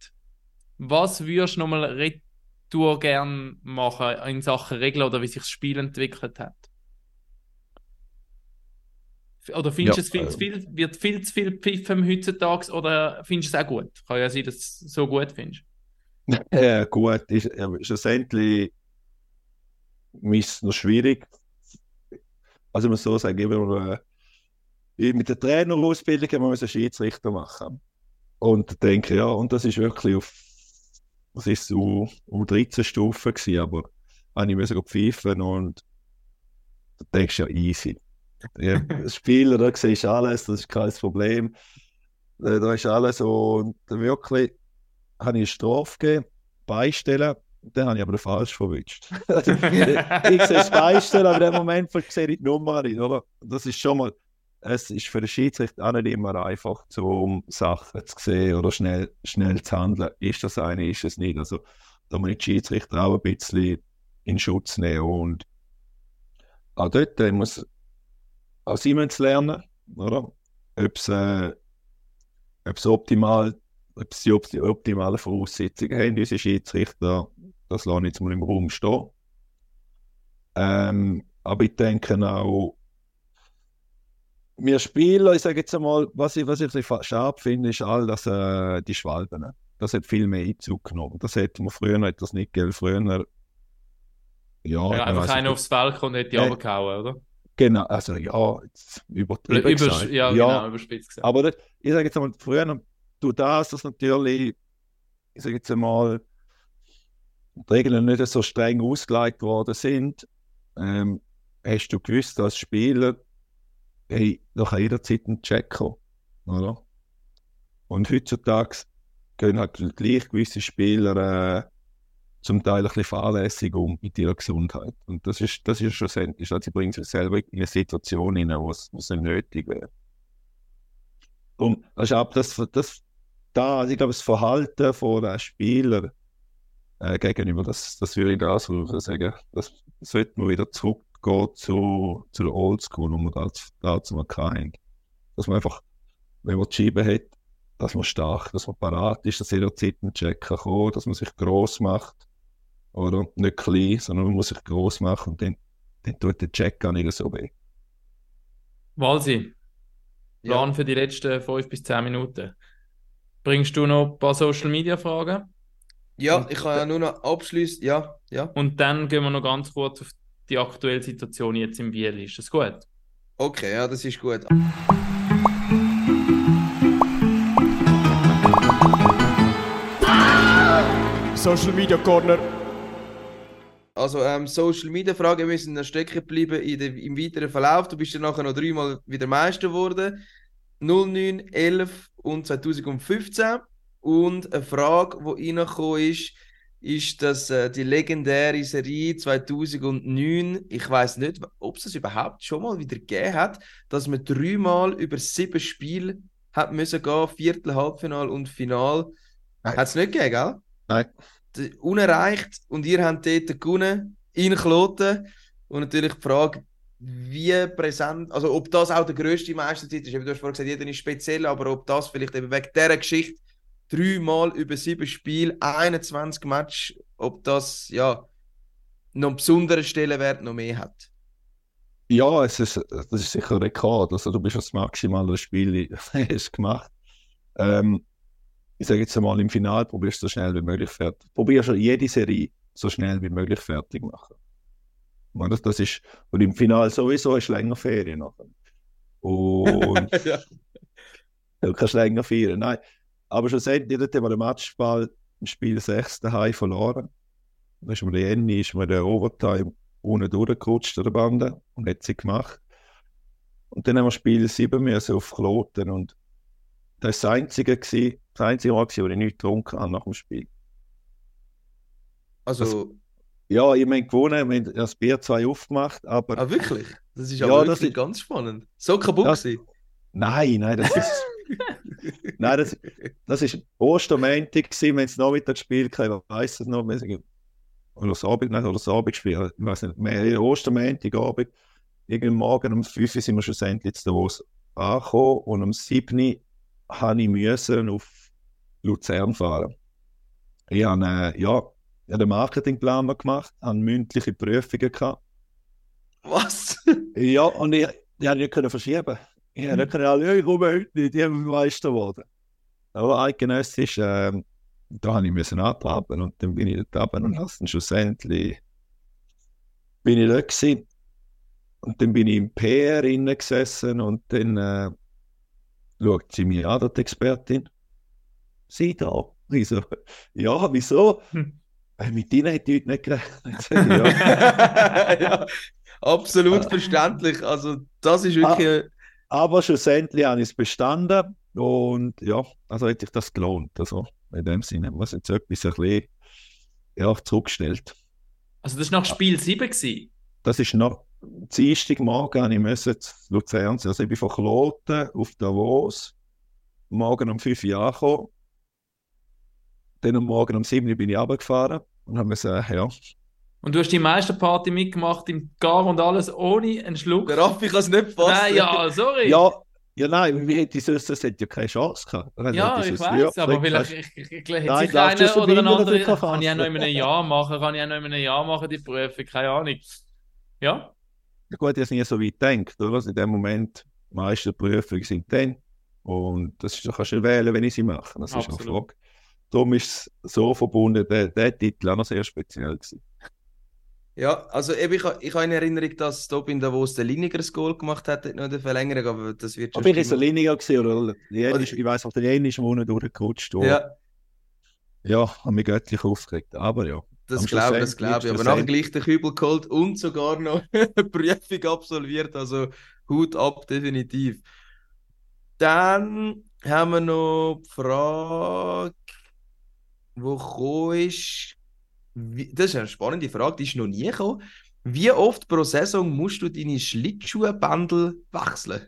Was würdest du nochmal retour gern machen in Sachen Regeln oder wie sich das Spiel entwickelt hat? Oder findest du Ja, es viel äh, zu viel, wird viel zu viel pfiffen heutzutage oder findest du es auch gut? Kann ja sein, dass du es so gut findest. [laughs] Ja, gut, ist, ja, schlussendlich ist es noch schwierig. Also ich muss so sagen, immer, äh, mit der Trainerausbildung haben wir einen Schiedsrichter machen. Und denke, ja, und das ist wirklich auf, was ist so, um 13 Stufen gewesen, aber habe ich müssen pfeifen und da denkst du ja easy. Ja, [laughs] Spieler, da siehst du alles, das ist kein Problem. Äh, Da ist alles und wirklich habe ich eine Strafe gegeben, beistellen, dann habe ich aber den falsch verwünscht. [laughs] Also, ich sehe das Beistellen, aber in dem Moment sehe ich die Nummer nicht, oder? Das ist schon mal, es ist für den Schiedsrichter auch nicht immer einfach, um Sachen zu sehen oder schnell, schnell zu handeln. Ist das eine, ist es nicht? Also, da muss ich die Schiedsrichter auch ein bisschen in Schutz nehmen und auch dort äh, muss auch sie müssen es lernen, oder? Ob es äh, ob's optimal, ob sie op die optimalen Voraussetzungen haben, unsere Schiedsrichter, das lasse ich jetzt mal im Raum stehen. Ähm, aber ich denke auch, wir Spieler, ich sage jetzt einmal, was ich, was ich ein bisschen scharf finde, ist all das, äh, die Schwalben. Das hat viel mehr Einzug genommen. Das hätte man früher hat das nicht gegeben. Früher, ja, Ja, einfach einer aufs Feld kommt und hätte die Äh, runtergehauen, oder? Genau, also ja, jetzt übertrieben Über, gesagt. ja, genau, überspitzt gesagt. Aber das, ich sage jetzt einmal, früher, du das, dass natürlich, ich sage jetzt einmal, die Regeln nicht so streng ausgelegt worden sind, ähm, hast du gewusst als Spieler, hey, da kann jederzeit ein Check kommen, oder? Und heutzutage gehen halt gleich gewisse Spieler äh, zum Teil ein bisschen fahrlässig um mit ihrer Gesundheit. Und das ist, das ist schlussendlich, also sie bringen sich selber in eine Situation hinein, wo es nicht nötig wäre. Und ist ab, das, das, da, also ich glaube, das Verhalten von den Spielern äh, gegenüber, das, das würde ich da so sagen, das sollte man wieder zurückgehen zu, zu der Oldschool, wo man das dazu mal hatten. Dass man einfach, wenn man die Scheibe hat, dass man stark, dass man parat ist, dass jederzeit ein Check kann kommen, dass man sich gross macht. Oder nicht klein, sondern man muss sich gross machen und dann, dann tut der Check gar nicht so weh. Walsi, Plan für die letzten fünf bis zehn Minuten. Bringst du noch ein paar Social Media Fragen? Ja, ich kann ja nur noch abschließen. Ja, ja. Und dann gehen wir noch ganz kurz auf die aktuelle Situation jetzt im Biel. Ist das gut? Okay, ja, das ist gut. Social Media Corner. Also, ähm, Social Media Fragen müssen noch stecken bleiben in der, im weiteren Verlauf. Du bist ja nachher noch dreimal wieder Meister geworden. 09, 11 und 2015. Und eine Frage, die reingekommen ist, ist, dass äh, die legendäre Serie 2009, ich weiß nicht, ob es das überhaupt schon mal wieder gegeben hat, dass man dreimal über sieben Spiele hat müssen gehen, Viertel, Halbfinal und Final. Hat es nicht gegeben, gell? Nein. D- Unerreicht und ihr habt dort gewonnen in Kloten. Und natürlich die Frage, wie präsent, also ob das auch der grösste Meisterzeit ist. Du hast vorhin gesagt, jeder ist speziell, aber ob das vielleicht eben wegen dieser Geschichte dreimal über sieben Spiele, 21 Match, ob das ja noch einen besonderen Stellenwert noch mehr hat. Ja, es ist, das ist sicher ein Rekord. Also du bist das maximale Spiel [laughs] hast gemacht. Ähm, ich sage jetzt einmal, im Finale probierst du so schnell wie möglich fertig. Probierst du jede Serie so schnell wie möglich fertig machen. Meine, Das, das ist, und im Finale sowieso du länger Ferien nachher. [laughs] Und ja. du kannst länger feiern. Nein, aber schlussendlich dort haben wir den Matchball im Spiel 6 daheim verloren. Da ist mir der Jenny, ist mir der Overtime unten durchgerutscht an der Bande und hat sie gemacht. Und dann haben wir Spiel 7 müssen auf Kloten und das war das einzige, gewesen, das einzige Mal, gewesen, wo ich nichts getrunken habe nach dem Spiel. Also, Ja, ich meine gewonnen, wir haben das Bier zwei aufgemacht, aber ah, wirklich? Das ist Ja, aber das wirklich ist- ganz spannend. So kaputt Das- gewesen. nein, nein, das ist... Nein, das, das ist Ostermäntig gewesen, wenn es Nachmittag gespielt ich weiss es noch, oder das Abend, nein, oder das Abendspiel, ich weiß nicht, mehr Ostermäntig Abend, irgendwann morgen um 5 Uhr sind wir schlussendlich zu Davos angekommen und um 7 Uhr habe ich müssen auf Luzern fahren. Ich habe, äh, ja, ich habe den Marketingplan gemacht, habe mündliche Prüfungen gehabt. Was? Ja, und ich, ich habe nicht können verschieben. Ja, dann können alle, ja, ich komme heute nicht, die haben Meister geworden. Aber eidgenössisch, ähm, da habe ich müssen antraben und dann bin ich dort runter und hast dann schlussendlich bin ich dort gewesen. Und dann bin ich im PR innen gesessen und dann äh, schaut sie mich an, die Expertin. Sie da. Ich so, ja, wieso? Hm. Mit ihnen hätte ich heute nicht gerechnet. Ja. [laughs] ja, absolut verständlich. Also, das ist wirklich. Aber schlussendlich habe ich es bestanden und ja, also hätte ich das gelohnt. Also in dem Sinne, was jetzt etwas ein bisschen ja, zurückgestellt. Also das war nach Spiel 7 gewesen. Das ist noch Dienstagmorgen, ich musste zu Luzern. Also ich bin von Kloten auf Davos, morgen um 5 Uhr angekommen. Dann am Morgen um 7 Uhr bin ich runtergefahren und habe gesagt, ja, Und du hast die Meisterparty mitgemacht im Gar und alles ohne einen Schluck. Der Raffi kann es nicht fassen. Nein, ja, sorry. ja, ja nein, wie hätte ich sonst, das hätte ja keine Chance gehabt. Dann Ja, ich weiß, aber vielleicht- vielleicht ich, ich, ich, hätte Nein, sich einer oder ein anderer, natürlich kann ich auch noch in einem Jahr machen, kann ich auch noch in einem Jahr machen, die Prüfung, keine Ahnung. Ja, Ja, gut, ich habe nie so weit gedacht, oder? Also in dem Moment, die meisten Prüfungen sind dann. Und das ist, da kannst du wählen, wenn ich sie mache. Das ist eine Absolut. Frage. Darum ist es so verbunden, der, der Titel auch noch sehr speziell gewesen. Ja, also eben, ich, ich habe in Erinnerung, dass Top in Davos der Liniger das Goal gemacht hat, noch in der Verlängerung, aber das wird schon Aber ich so stimmen. Linie gewesen, oder? Jänisch, ich weiss, auf der Jänisch Monat durchgerutscht. Ja. Ja, ja, habe mich göttlich aufgeregt. Aber ja. das glaube ich, das glaube ich. Aber nachher gleich den Kübel geholt und sogar noch [laughs] eine Prüfung absolviert, also Hut ab, definitiv. Dann haben wir noch die Frage, wo ist. Wie, das ist eine spannende Frage, die ist noch nie gekommen. Wie oft pro Saison musst du deine Schlittschuhbändel wechseln?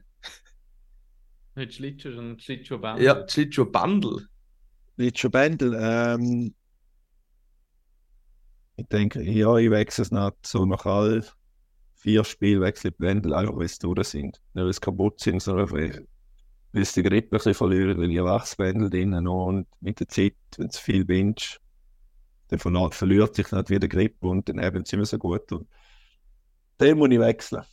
[laughs] nicht Schlittschuh, sondern Schlittschuhband. Ja, die Schlittschuhbändel. Litsch Bändel, ähm, ich denke, ja, ich wechsle es nach, so nach all vier Spielen wechsle ich die Bändel, einfach weil sie durch sind. Nicht weil sie kaputt sind, sondern weil sie den Grip ein bisschen verlieren, weil ich ein Wachsbändel drin habe. und mit der Zeit, wenn es viel bingst, dann verliert sich nicht wieder Grip und dann eben sind wir so gut. Und den muss ich wechseln.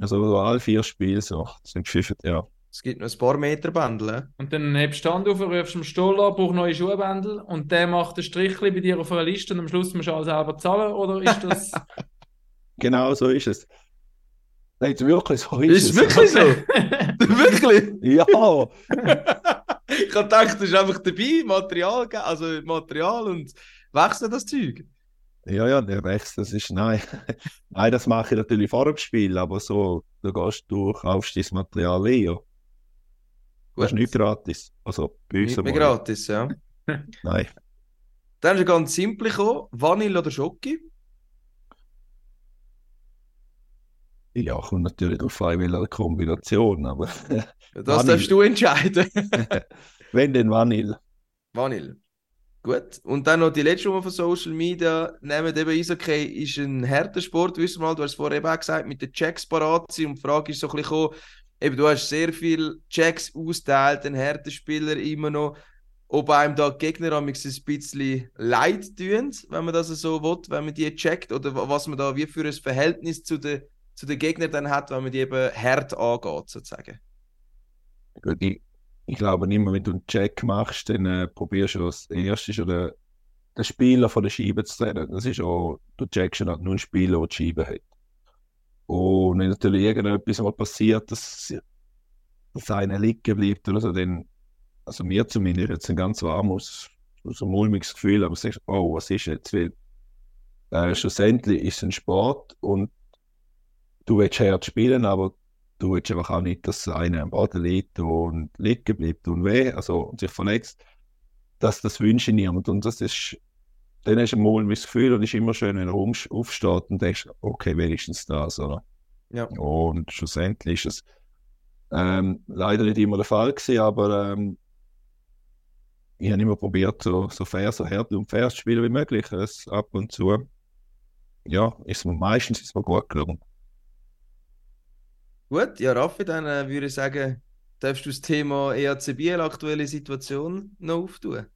Also so alle vier Spiele so, das sind fünf, ja. Es gibt noch ein paar Meter Bändel. Und dann hebst du die Hand auf, rufst dem Stoll an, braucht neue Schuhbändel und der macht ein Strichchen bei dir auf einer Liste und am Schluss musst du alles selber zahlen, oder ist das... [laughs] Genau so ist es. Nein, wirklich so ist, Ist es. wirklich so? [laughs] Wirklich? Ja, ich habe gedacht, das ist einfach dabei, Material, also Material und wechseln das Zeug. ja, ja, der Wechsel, das ist, nein. [laughs] nein, das mache ich natürlich vor dem Spiel, aber so, du gehst du, kaufst dein Material ein, ja. Das ist nicht gratis. Also, bei uns Nicht mehr gratis, ja. [laughs] Nein. Dann ist eine ganz simple gekommen. Vanille oder Schoki? Ja, kommt natürlich auf welcher Kombination, aber Das darfst du entscheiden. [laughs] wenn denn Vanille. Vanille. Gut. Und dann noch die letzte Nummer von Social Media. Nehmen eben Eishockey ist ein härter Sport, wissen wir mal. Du hast es vorher eben auch gesagt, mit den Checks parat sind. Und die Frage ist so ein bisschen gekommen, eben, du hast sehr viel Checks austeilt, ein härter Spieler immer noch. Ob einem da die Gegner am ein bisschen leid tun, wenn man das so will, wenn man die checkt, oder wa- was man da wie für ein Verhältnis zu den, zu den Gegnern dann hat, wenn man die eben hart angeht, sozusagen. Gut, Ich, glaube immer, wenn du einen Check machst, dann äh, probierst du als erstes oder den Spieler von der Scheibe zu trennen. Das ist auch, du checkst nicht nur einen Spieler, der die Scheibe hat. Und wenn natürlich irgendetwas mal passiert, dass, dass einer liegen bleibt oder so, dann, also mir zumindest, jetzt ein ganz warmes, so ein mulmiges Gefühl, aber sagst, oh, was ist jetzt? Weil äh, schlussendlich ist es ein Sport und du willst hart spielen, aber du willst einfach auch nicht, dass einer am Boden liegt und liegen bleibt und weh, also und sich verletzt. Das, das wünsche ich niemand. Und das ist, dann hast du ein mulmiges Gefühl und es ist immer schön, wenn er aufsteht und denkst, okay, wenigstens das, oder? Ja. Und schlussendlich ist es ähm, leider nicht immer der Fall gewesen, aber ähm, ich habe immer probiert, so, so fair, so hart und fair zu spielen wie möglich. Es ab und zu, ja, ist mir meistens ist mir gut gelungen. Gut, ja, Raffi, dann äh, würde ich sagen, darfst du das Thema EAC aktuelle Situation, noch auftun?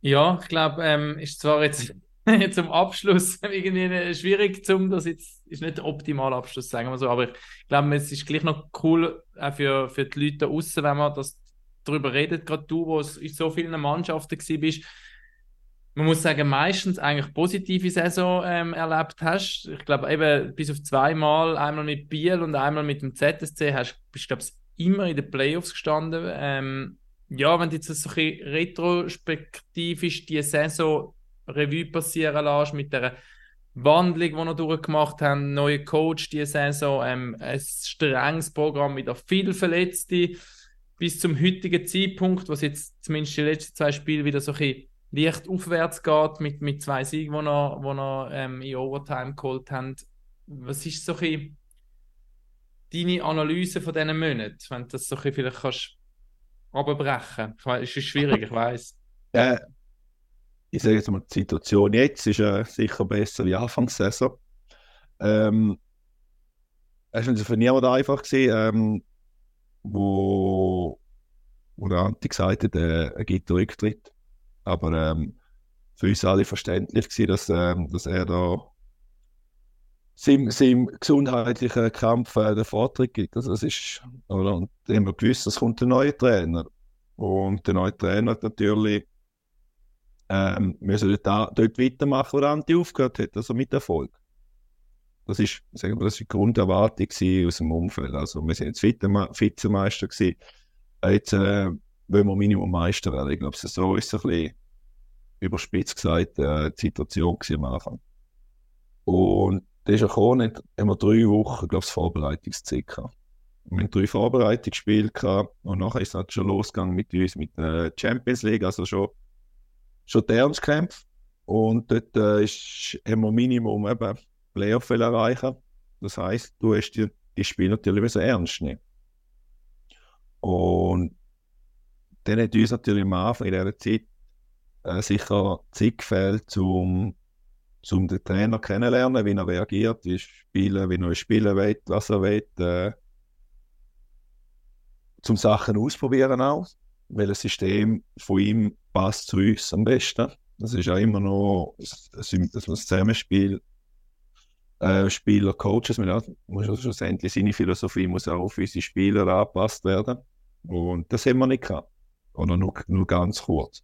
Ja, ich glaube, ähm, ist zwar jetzt [laughs] zum Abschluss [laughs] irgendwie schwierig, zum das jetzt ist nicht der optimale Abschluss, sagen wir so, aber ich glaube, es ist gleich noch cool auch für, für die Leute da draußen, wenn man das darüber redet, gerade du, wo es in so vielen Mannschaften gewesen bist, man muss sagen, meistens eigentlich positive Saison ähm, erlebt hast. Ich glaube, eben bis auf zweimal, einmal mit Biel und einmal mit dem ZSC, hast, bist du, immer in den Playoffs gestanden. Ähm, ja, wenn du jetzt so ein bisschen retrospektivisch die Saison Revue passieren lässt, mit der Wandlung, die wir durchgemacht haben, neue Coach diese Saison, ähm, ein strenges Programm, wieder viel Verletzte, bis zum heutigen Zeitpunkt, was jetzt zumindest die letzten zwei Spiele wieder so ein bisschen leicht aufwärts geht, mit, mit zwei Siegen, die wir, wo wir ähm, in Overtime geholt haben. Was ist so ein deine Analyse von diesen Monaten, wenn du das so ein vielleicht kannst abbrechen? Es ist schwierig, ich weiß. Ja, [laughs] ich sage jetzt mal, die Situation jetzt ist äh, sicher besser wie Anfangssaison. Ähm, es war für niemanden einfach, gewesen, ähm, wo, wo der Anti gesagt hat, äh, er gibt Rücktritt. Aber ähm, für uns alle verständlich gewesen, dass, ähm, dass er da seinem, seinem gesundheitlichen Kampf äh, den Vortritt gibt. Also das ist, oder, und wir gewusst, es kommt ein neuer Trainer. Und der neue Trainer hat natürlich ähm, müssen dort, dort weitermachen, wo Anti aufgehört hat, also mit Erfolg. Das ist, sagen wir, das ist die Grunderwartung aus dem Umfeld. Also wir sind jetzt Vizemeister gewesen. Jetzt äh, wollen wir Minimum Meister werden. Ich glaube, so ist es ein bisschen überspitzt gesagt äh, die Situation am Anfang. Und das ist ja gekommen, haben drei Wochen, glaube ich, Vorbereitungszeit gehabt. Wir haben drei Vorbereitungsspiele gehabt und nachher ist es halt schon losgegangen mit uns, mit der Champions League, also schon schon die Ernstkämpfe. Und dort äh, ist, haben wir Minimum eben Playoff erreichen. Das heisst, du hast die, die Spiele natürlich ernst nehmen. Und dann hat uns natürlich am Anfang in dieser Zeit äh, sicher Zeit gefehlt, um, um den Trainer kennenzulernen, wie er reagiert, wie, spielen, wie er spielen will, was er will. Äh, zum Sachen ausprobieren auch welches System von ihm passt zu uns am besten. Das ist ja immer noch ein, ein Zusammenspiel. Äh, Spieler, Coaches, man muss schlussendlich seine Philosophie muss auch auf unsere Spieler angepasst werden. Und das haben wir nicht gehabt. Oder nur, nur ganz kurz.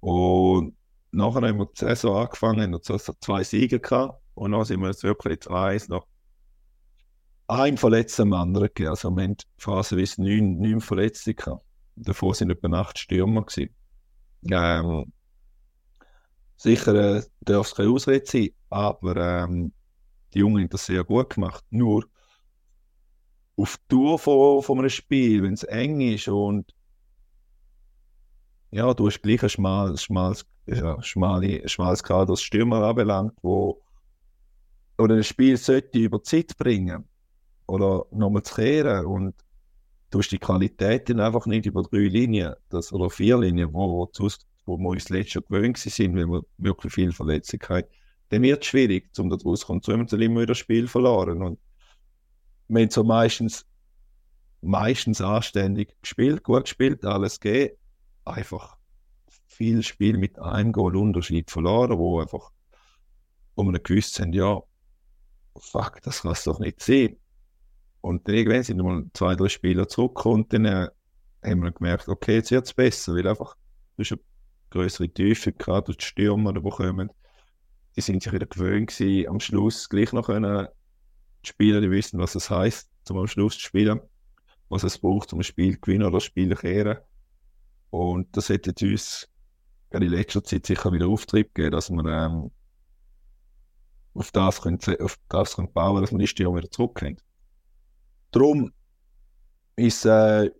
Und nachher haben wir die Saison angefangen, haben wir zwei Siege gehabt. Und dann sind wir jetzt wirklich eins noch ein verletzter am anderen gegeben. Also wir haben phasenweise neun, neun Verletzte gehabt. Davor sind etwa acht Stürmer. Ähm, sicher äh, darf es keine Ausrede sein, aber ähm, die Jungen haben das sehr gut gemacht. Nur auf die Tour von, von einem Spiel, wenn es eng ist und ja, du hast gleich ein schmales, schmales, ja, schmale, schmales Kader, das Stürmer anbelangt, wo oder ein Spiel sollte über Zeit bringen oder nochmal zu kehren und du hast die Qualitäten einfach nicht über drei Linien das, oder vier Linien, wo, wo, wo wir uns letztes Jahr gewöhnt sind, weil wir wirklich viel Verletzung haben. Dann wird es schwierig, um da rauszukommen. So haben immer wieder das Spiel verloren. Und wir haben so meistens, meistens anständig gespielt, gut gespielt, alles geht. Einfach viel Spiel mit einem Goal Unterschied verloren, wo einfach, wo wir gewusst haben, ja, fuck, das kann es doch nicht sein. Und dann irgendwann sind mal zwei, drei Spieler zurückgekommen und dann äh, haben wir gemerkt, okay, jetzt wird es besser, weil einfach du hast eine größere Tiefe gehabt durch die Stürmer, die kommen. Die sind sich wieder gewöhnt gewesen, am Schluss gleich noch können die Spieler, die wissen, was es heißt, zum am Schluss zu spielen, was es braucht, um ein Spiel zu gewinnen oder ein Spiel zu kehren. Und das hätte uns in letzter Zeit sicher wieder Auftrieb gegeben, dass wir ähm, auf das können, auf das können bauen, dass wir die Stürmer wieder zurückkehren. Darum ist äh,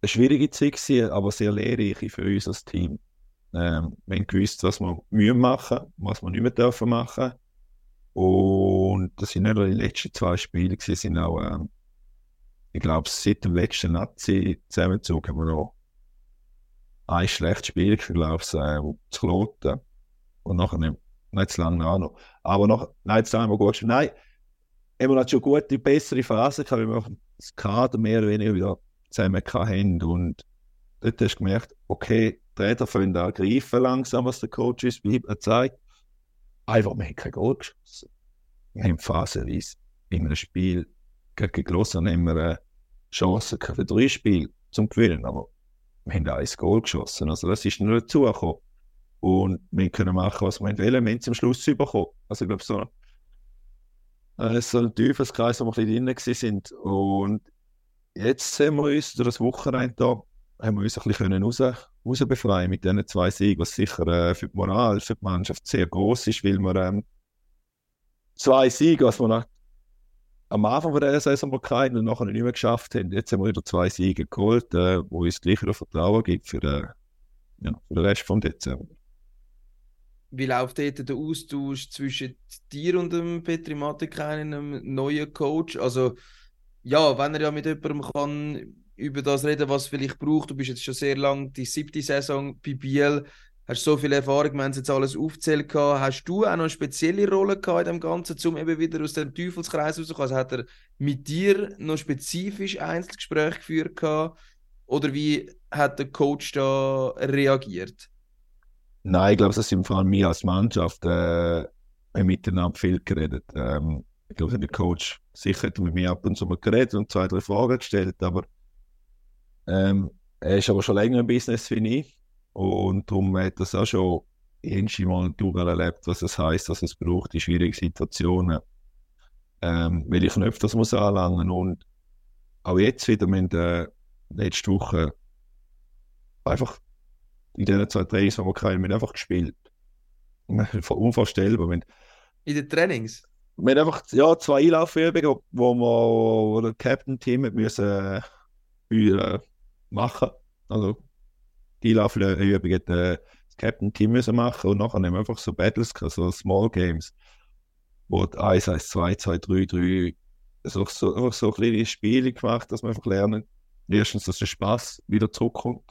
eine schwierige Zeit gewesen, aber sehr lehrreich für uns als Team. Ähm, wir haben gewusst, was wir müssen machen, was wir nicht mehr dürfen machen. Und das sind nicht nur die letzten zwei Spiele, gewesen, sind auch, ähm, ich glaube, seit dem letzten Nazi-Zusammenzug haben wir noch ein schlechtes Spiel, ich glaube, äh, zu Kloten. Und nachher nicht, nicht zu lange noch. Aber noch, nein, haben wir gut gespielt. Nein, haben wir schon gute, bessere Phasen gehabt, wie wir das Kader mehr oder weniger wieder zusammen haben. Und dort hast du gemerkt, okay, Trainer fangen an greifen langsam, was der Coach uns zeigt. Einfach, wir haben kein Goal geschossen. Wir haben phasenweise in einem Spiel gegen Glossen haben wir eine Chance für drei Spiele zum Gewinnen, aber wir haben ein Goal geschossen. Also das ist nur dazugekommen. Und wir können machen, was wir wollen, haben es am Schluss bekommen. Also ich glaube, so, äh, so ein Teufelskreis, wo wir ein bisschen drin sind. Und jetzt haben wir uns durch das Wochenende da, haben wir uns ein bisschen raus, raus mit diesen zwei Siegen, was sicher äh, für die Moral, für die Mannschaft sehr groß ist, weil wir ähm, zwei Siege, was wir nach, am Anfang der Saison mal keinen und nachher nicht mehr geschafft haben. Jetzt haben wir wieder zwei Siege geholt, äh, wo uns gleich wieder Vertrauen gibt für, äh, ja, für den Rest vom Dezember. Wie läuft dort der Austausch zwischen dir und dem Petri Matikainen, einem neuen Coach? Also, ja, wenn er ja mit jemandem kann über das reden, was vielleicht braucht. Du bist jetzt schon sehr lange die siebte Saison bei Biel, hast so viel Erfahrung, wir haben jetzt alles aufgezählt. Hast du auch noch eine spezielle Rolle gehabt in dem Ganzen, um eben wieder aus dem Teufelskreis rauszukommen? Also hat er mit dir noch spezifisch Einzelgespräche geführt gehabt? Oder wie hat der Coach da reagiert? Nein, ich glaube, das sind vor allem wir als Mannschaft äh, miteinander viel geredet. Ähm, ich glaube, der Coach sicher hat mit mir ab und zu mal geredet und zwei, drei Fragen gestellt, aber ähm, er ist aber schon länger im Business wie ich und darum hat das auch schon irgendwie mal durcherlebt, was es heißt, was es braucht in schwierigen Situationen, ähm, welche Knöpfe das muss anlangen und auch jetzt wieder, haben äh, letzte Woche einfach in diesen zwei Trainings, die wir haben einfach gespielt. [laughs] Unvorstellbar. in den Trainings? Wir haben einfach ja, zwei Einlaufübungen, wo wir wo der Captain-Team müssen äh, machen. Also die hat äh, das Captain-Team müssen machen und nachher haben wir einfach so Battles gehabt, so Small Games, wo 1, 1, 2, 2, 3, 3 so, so, einfach so kleine Spiele gemacht, dass wir einfach lernen. Erstens, dass der Spaß wieder zurückkommt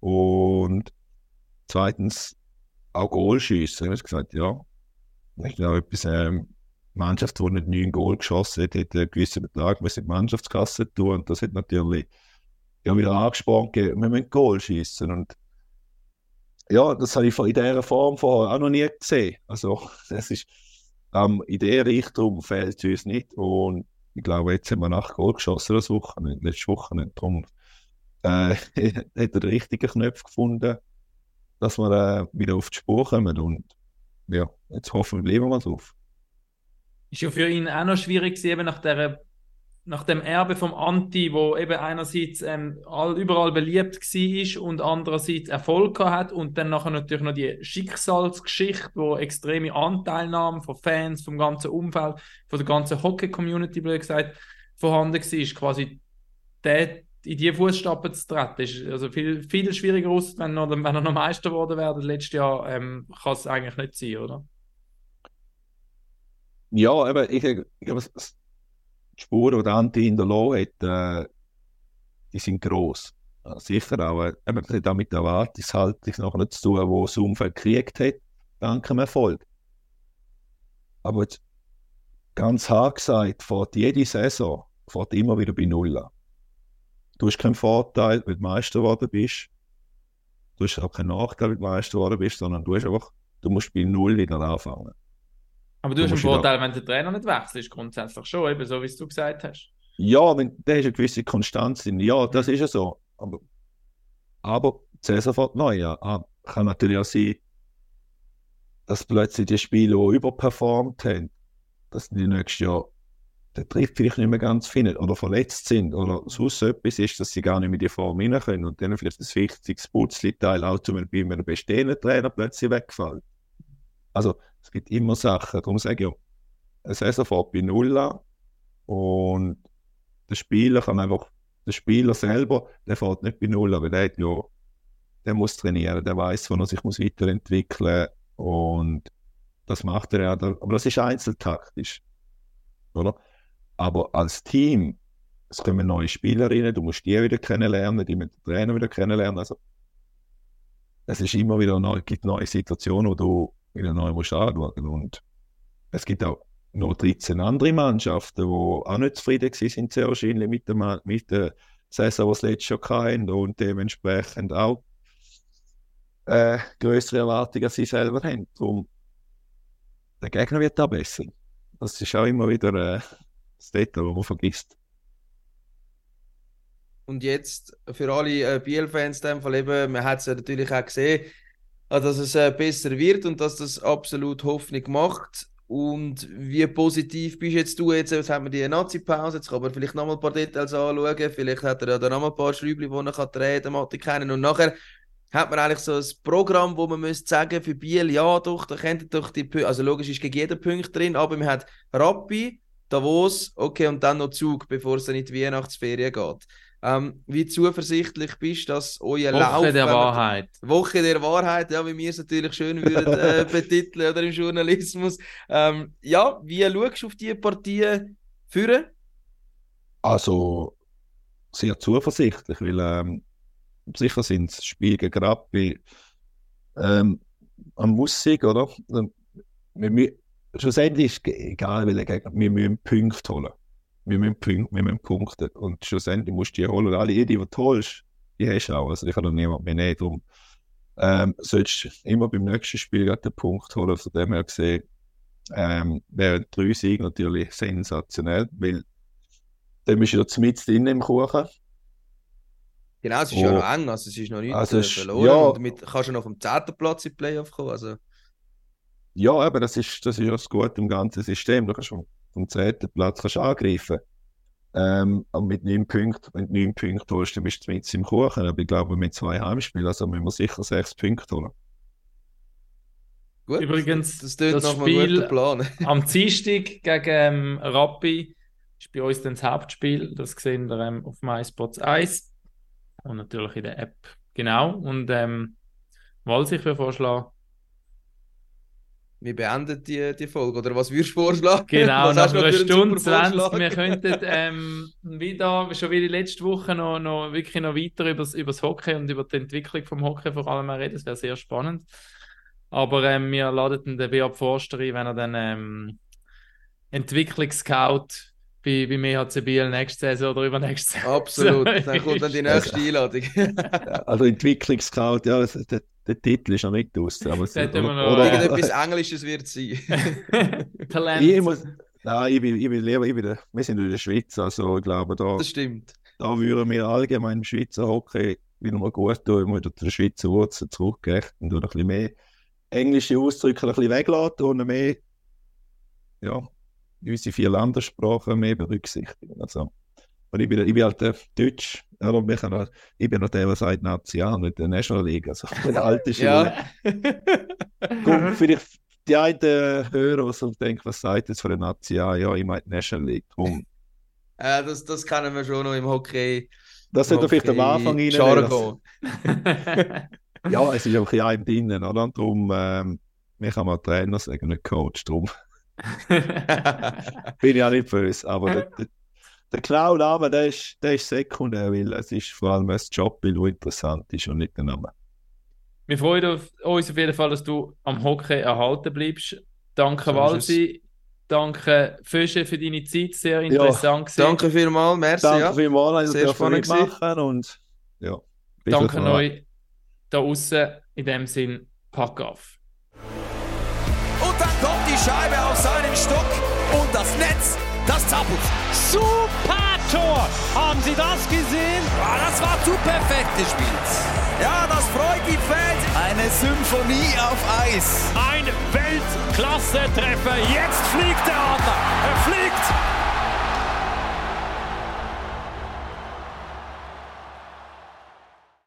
und zweitens auch Goal schiessen. Ich habe gesagt, ja, ich glaube, etwas, ähm, Mannschaft, die nicht neun Goal geschossen hat, hat einen gewissen Betrag in die Mannschaftskasse tun. Und das hat natürlich ja, wieder angesprochen, wir müssen Goal schießen. Und ja, das habe ich in dieser Form vorher auch noch nie gesehen. Also, [laughs] das ist ähm, in der Richtung fehlt es uns nicht. Und ich glaube, jetzt haben wir nach Goal geschossen, das Wochenende, letzte Woche. Darum äh, [laughs] hat er den richtigen Knopf gefunden, dass wir äh, wieder auf die Spur kommen. Und ja, jetzt hoffen wir, bleiben wir mal drauf. Ist ja für ihn auch noch schwierig eben nach, der, nach dem Erbe vom Anti, wo eben einerseits ähm, all, überall beliebt war und andererseits Erfolg hat und dann nachher natürlich noch die Schicksalsgeschichte, wo extreme Anteilnahme von Fans, vom ganzen Umfeld, von der ganzen Hockey-Community, blöd gesagt, vorhanden war, quasi der in die Fußstapfen zu treten, ist also viel, viel schwieriger aus, wenn, wenn er noch Meister geworden wäre letztes Jahr, ähm, kann es eigentlich nicht sein, oder? Ja, aber ich, ich glaube, die Spuren, die Anti in der Loh hat, äh, die sind gross. Ja, sicher auch, äh, das hat auch mit der Erwartungshaltung noch nicht zu tun, wo das Umfeld gekriegt hat, dank dem Erfolg. Aber jetzt, ganz hart gesagt, fährt jede Saison fährt immer wieder bei Null an. Du hast keinen Vorteil, wenn du Meister geworden bist. Du hast auch keinen Nachteil, wenn du Meister geworden bist, sondern du, hast einfach, du musst bei Null wieder anfangen. Aber du, hast einen Vorteil, wenn der Trainer nicht wechselt, grundsätzlich schon, eben so wie du gesagt hast. Ja, wenn, der ist eine gewisse Konstanz drin. Ja, das ist ja so. Aber, aber Cäsar fährt neu an. Ah, kann natürlich auch sein, dass plötzlich die Spiele, die überperformt haben, dass die nächstes Jahr der trifft vielleicht nicht mehr ganz findet oder verletzt sind oder sonst etwas ist, dass sie gar nicht mehr in die Form rein können und dann vielleicht das wichtigste Putzli-Teil auch zum bei einem bestehenden Trainer plötzlich wegfällt. Also es gibt immer Sachen, darum sage ich ja, eine Saison fährt bei Null an und der Spieler kann einfach, der Spieler selber, der fährt nicht bei Null an, weil der hat ja, der muss trainieren, der weiß, wo er sich muss weiterentwickeln und das macht er ja, aber das ist einzeltaktisch, oder? Aber als Team, es kommen neue Spielerinnen, du musst die wieder kennenlernen, die mit dem Trainer wieder kennenlernen. Also, es ist immer wieder neu, gibt neue Situationen, wo du wieder neu musst anschauen. Und es gibt auch noch 13 andere Mannschaften, die auch nicht zufrieden sind, sehr wahrscheinlich mit der, mit der Saison, die sie letztes Jahr hatten und dementsprechend auch äh, größere Erwartungen als sie selber haben. Darum, der Gegner wird da besser. Das ist auch immer wieder äh, das Detail, das man vergisst. Und jetzt für alle äh, Biel-Fans, man hat es ja natürlich auch gesehen, dass es äh, besser wird und dass das absolut Hoffnung macht. Und wie positiv bist jetzt du jetzt? Jetzt haben wir die Nazi-Pause, jetzt kann man vielleicht nochmal ein paar Details anschauen. Vielleicht hat er ja dann nochmal ein paar Schräubchen, die er kann drehen kann, kennen. Und nachher hat man eigentlich so ein Programm, wo man müsste sagen, für Biel, ja doch, da kennt doch die Punkte, also logisch ist gegen jeden Punkt drin, aber man hat Rappi, Davos, okay, und dann noch Zug, bevor es dann in die Weihnachtsferien geht. Ähm, wie zuversichtlich bist du, dass euer Woche Lauf... der Wahrheit. Woche der Wahrheit, ja, wie wir es natürlich schön würden äh, [laughs] betiteln oder im Journalismus. Ähm, ja, wie schaust du auf diese Partie führen? Also sehr zuversichtlich, weil ähm, sicher sind das Spiel gegen Rappi ähm, man muss sich, oder? Wir, wir, schlussendlich ist es egal, welcher Gegner, wir müssen Punkte holen wir müssen, wir müssen Punkte. Und schlussendlich musst du die holen. Und alle, die, die du holst, die hast du auch. Also ich habe niemand mehr nicht. Darum ähm, sollst du immer beim nächsten Spiel den Punkt holen. Von dem her gesehen ähm, wären drei Siege natürlich sensationell, weil dann bist du da mit drin im Kuchen. Genau, es ist oh. ja noch eng, also es ist noch nicht also äh, verloren. Ja, und damit kannst du noch vom 10. Platz in die Playoff kommen. Also. Ja, aber das ist, das ist ja das Gute im ganzen System. Du kannst vom zweiten Platz kannst angreifen. Ähm, aber mit neun Punkten, wenn du neun Punkte holst, dann bist du mit im Kuchen. Aber ich glaube, mit zwei Heimspielen, also müssen wir sicher sechs Punkte holen. Gut, Übrigens, das, das, das Spiel Plan. [laughs] am Dienstag gegen ähm, Rappi ist bei uns dann das Hauptspiel. Das sehen wir ähm, auf MySpots 1 und natürlich in der App. Genau. Und ähm, was ich für vorschlagen, wir beenden die, die Folge. Oder was würdest du vorschlagen? Genau, nach einer Stunde 20. Wir könnten ähm, wieder, schon wie die letzte Woche, noch, noch wirklich noch weiter über das Hockey und über die Entwicklung vom Hockey vor allem reden. Das wäre sehr spannend. Aber ähm, wir laden den Beat Forster ein, wenn er dann ähm, Entwicklungsscout bei, bei mir hat Biel nächste Saison oder übernächste Saison. Absolut, [laughs] dann kommt dann die nächste Einladung. [laughs] also Entwicklungsscout, ja, das, der Titel ist noch nicht aus. Aber es, oder, oder, irgendetwas Englisches wird es sein. [laughs] Talent. Ich, muss, nein, ich bin, ich bin lieber, ich bin, wir sind in der Schweiz, also ich glaube, da, das stimmt. da würden wir allgemein im Schweizer Hockey wieder mal gut tun, wenn wir zu der Schweizer Wurzel zurückgehen und ein bisschen mehr englische Ausdrücke ein bisschen weglassen und mehr, ja, unsere vier Landessprachen mehr berücksichtigen. Also, und ich bin, ich bin halt der Deutsch, oder ich, bin noch der, der sagt National, nicht der National League, also [laughs] der alte Schule. Gut, vielleicht die einen hören, die so denken, was sagt jetzt von der National? Ja, ich meine National League. Drum. [laughs] Ja, das, das kennen wir schon noch im Hockey. Das sollte vielleicht am Anfang rein. [laughs] ja, es ist auch ein bisschen drinnen, oder? Und darum, ähm, mich kann man Trainer sagen, nicht Coach, darum. [laughs] bin ich auch nicht böse, aber der, der, der genaue Name, der ist, der ist sekundär, weil es ist vor allem ein Jobbild, das interessant ist und nicht der Name. Wir freuen uns auf jeden Fall, dass du am Hockey erhalten bleibst. Danke, so Walsi. Danke, Fische, für deine Zeit. Sehr interessant. Ja, danke vielmals, merci. Danke ja. vielmals, dass du mitmachen und ja. Danke euch da außen in dem Sinn, pack auf. Scheibe auf seinen Stock und das Netz das zappelt. Super Tor! Haben Sie das gesehen? Ja, das war zu perfekt gespielt. Ja, das freut die Fans. Eine Symphonie auf Eis. Ein Weltklasse-Treffer. Jetzt fliegt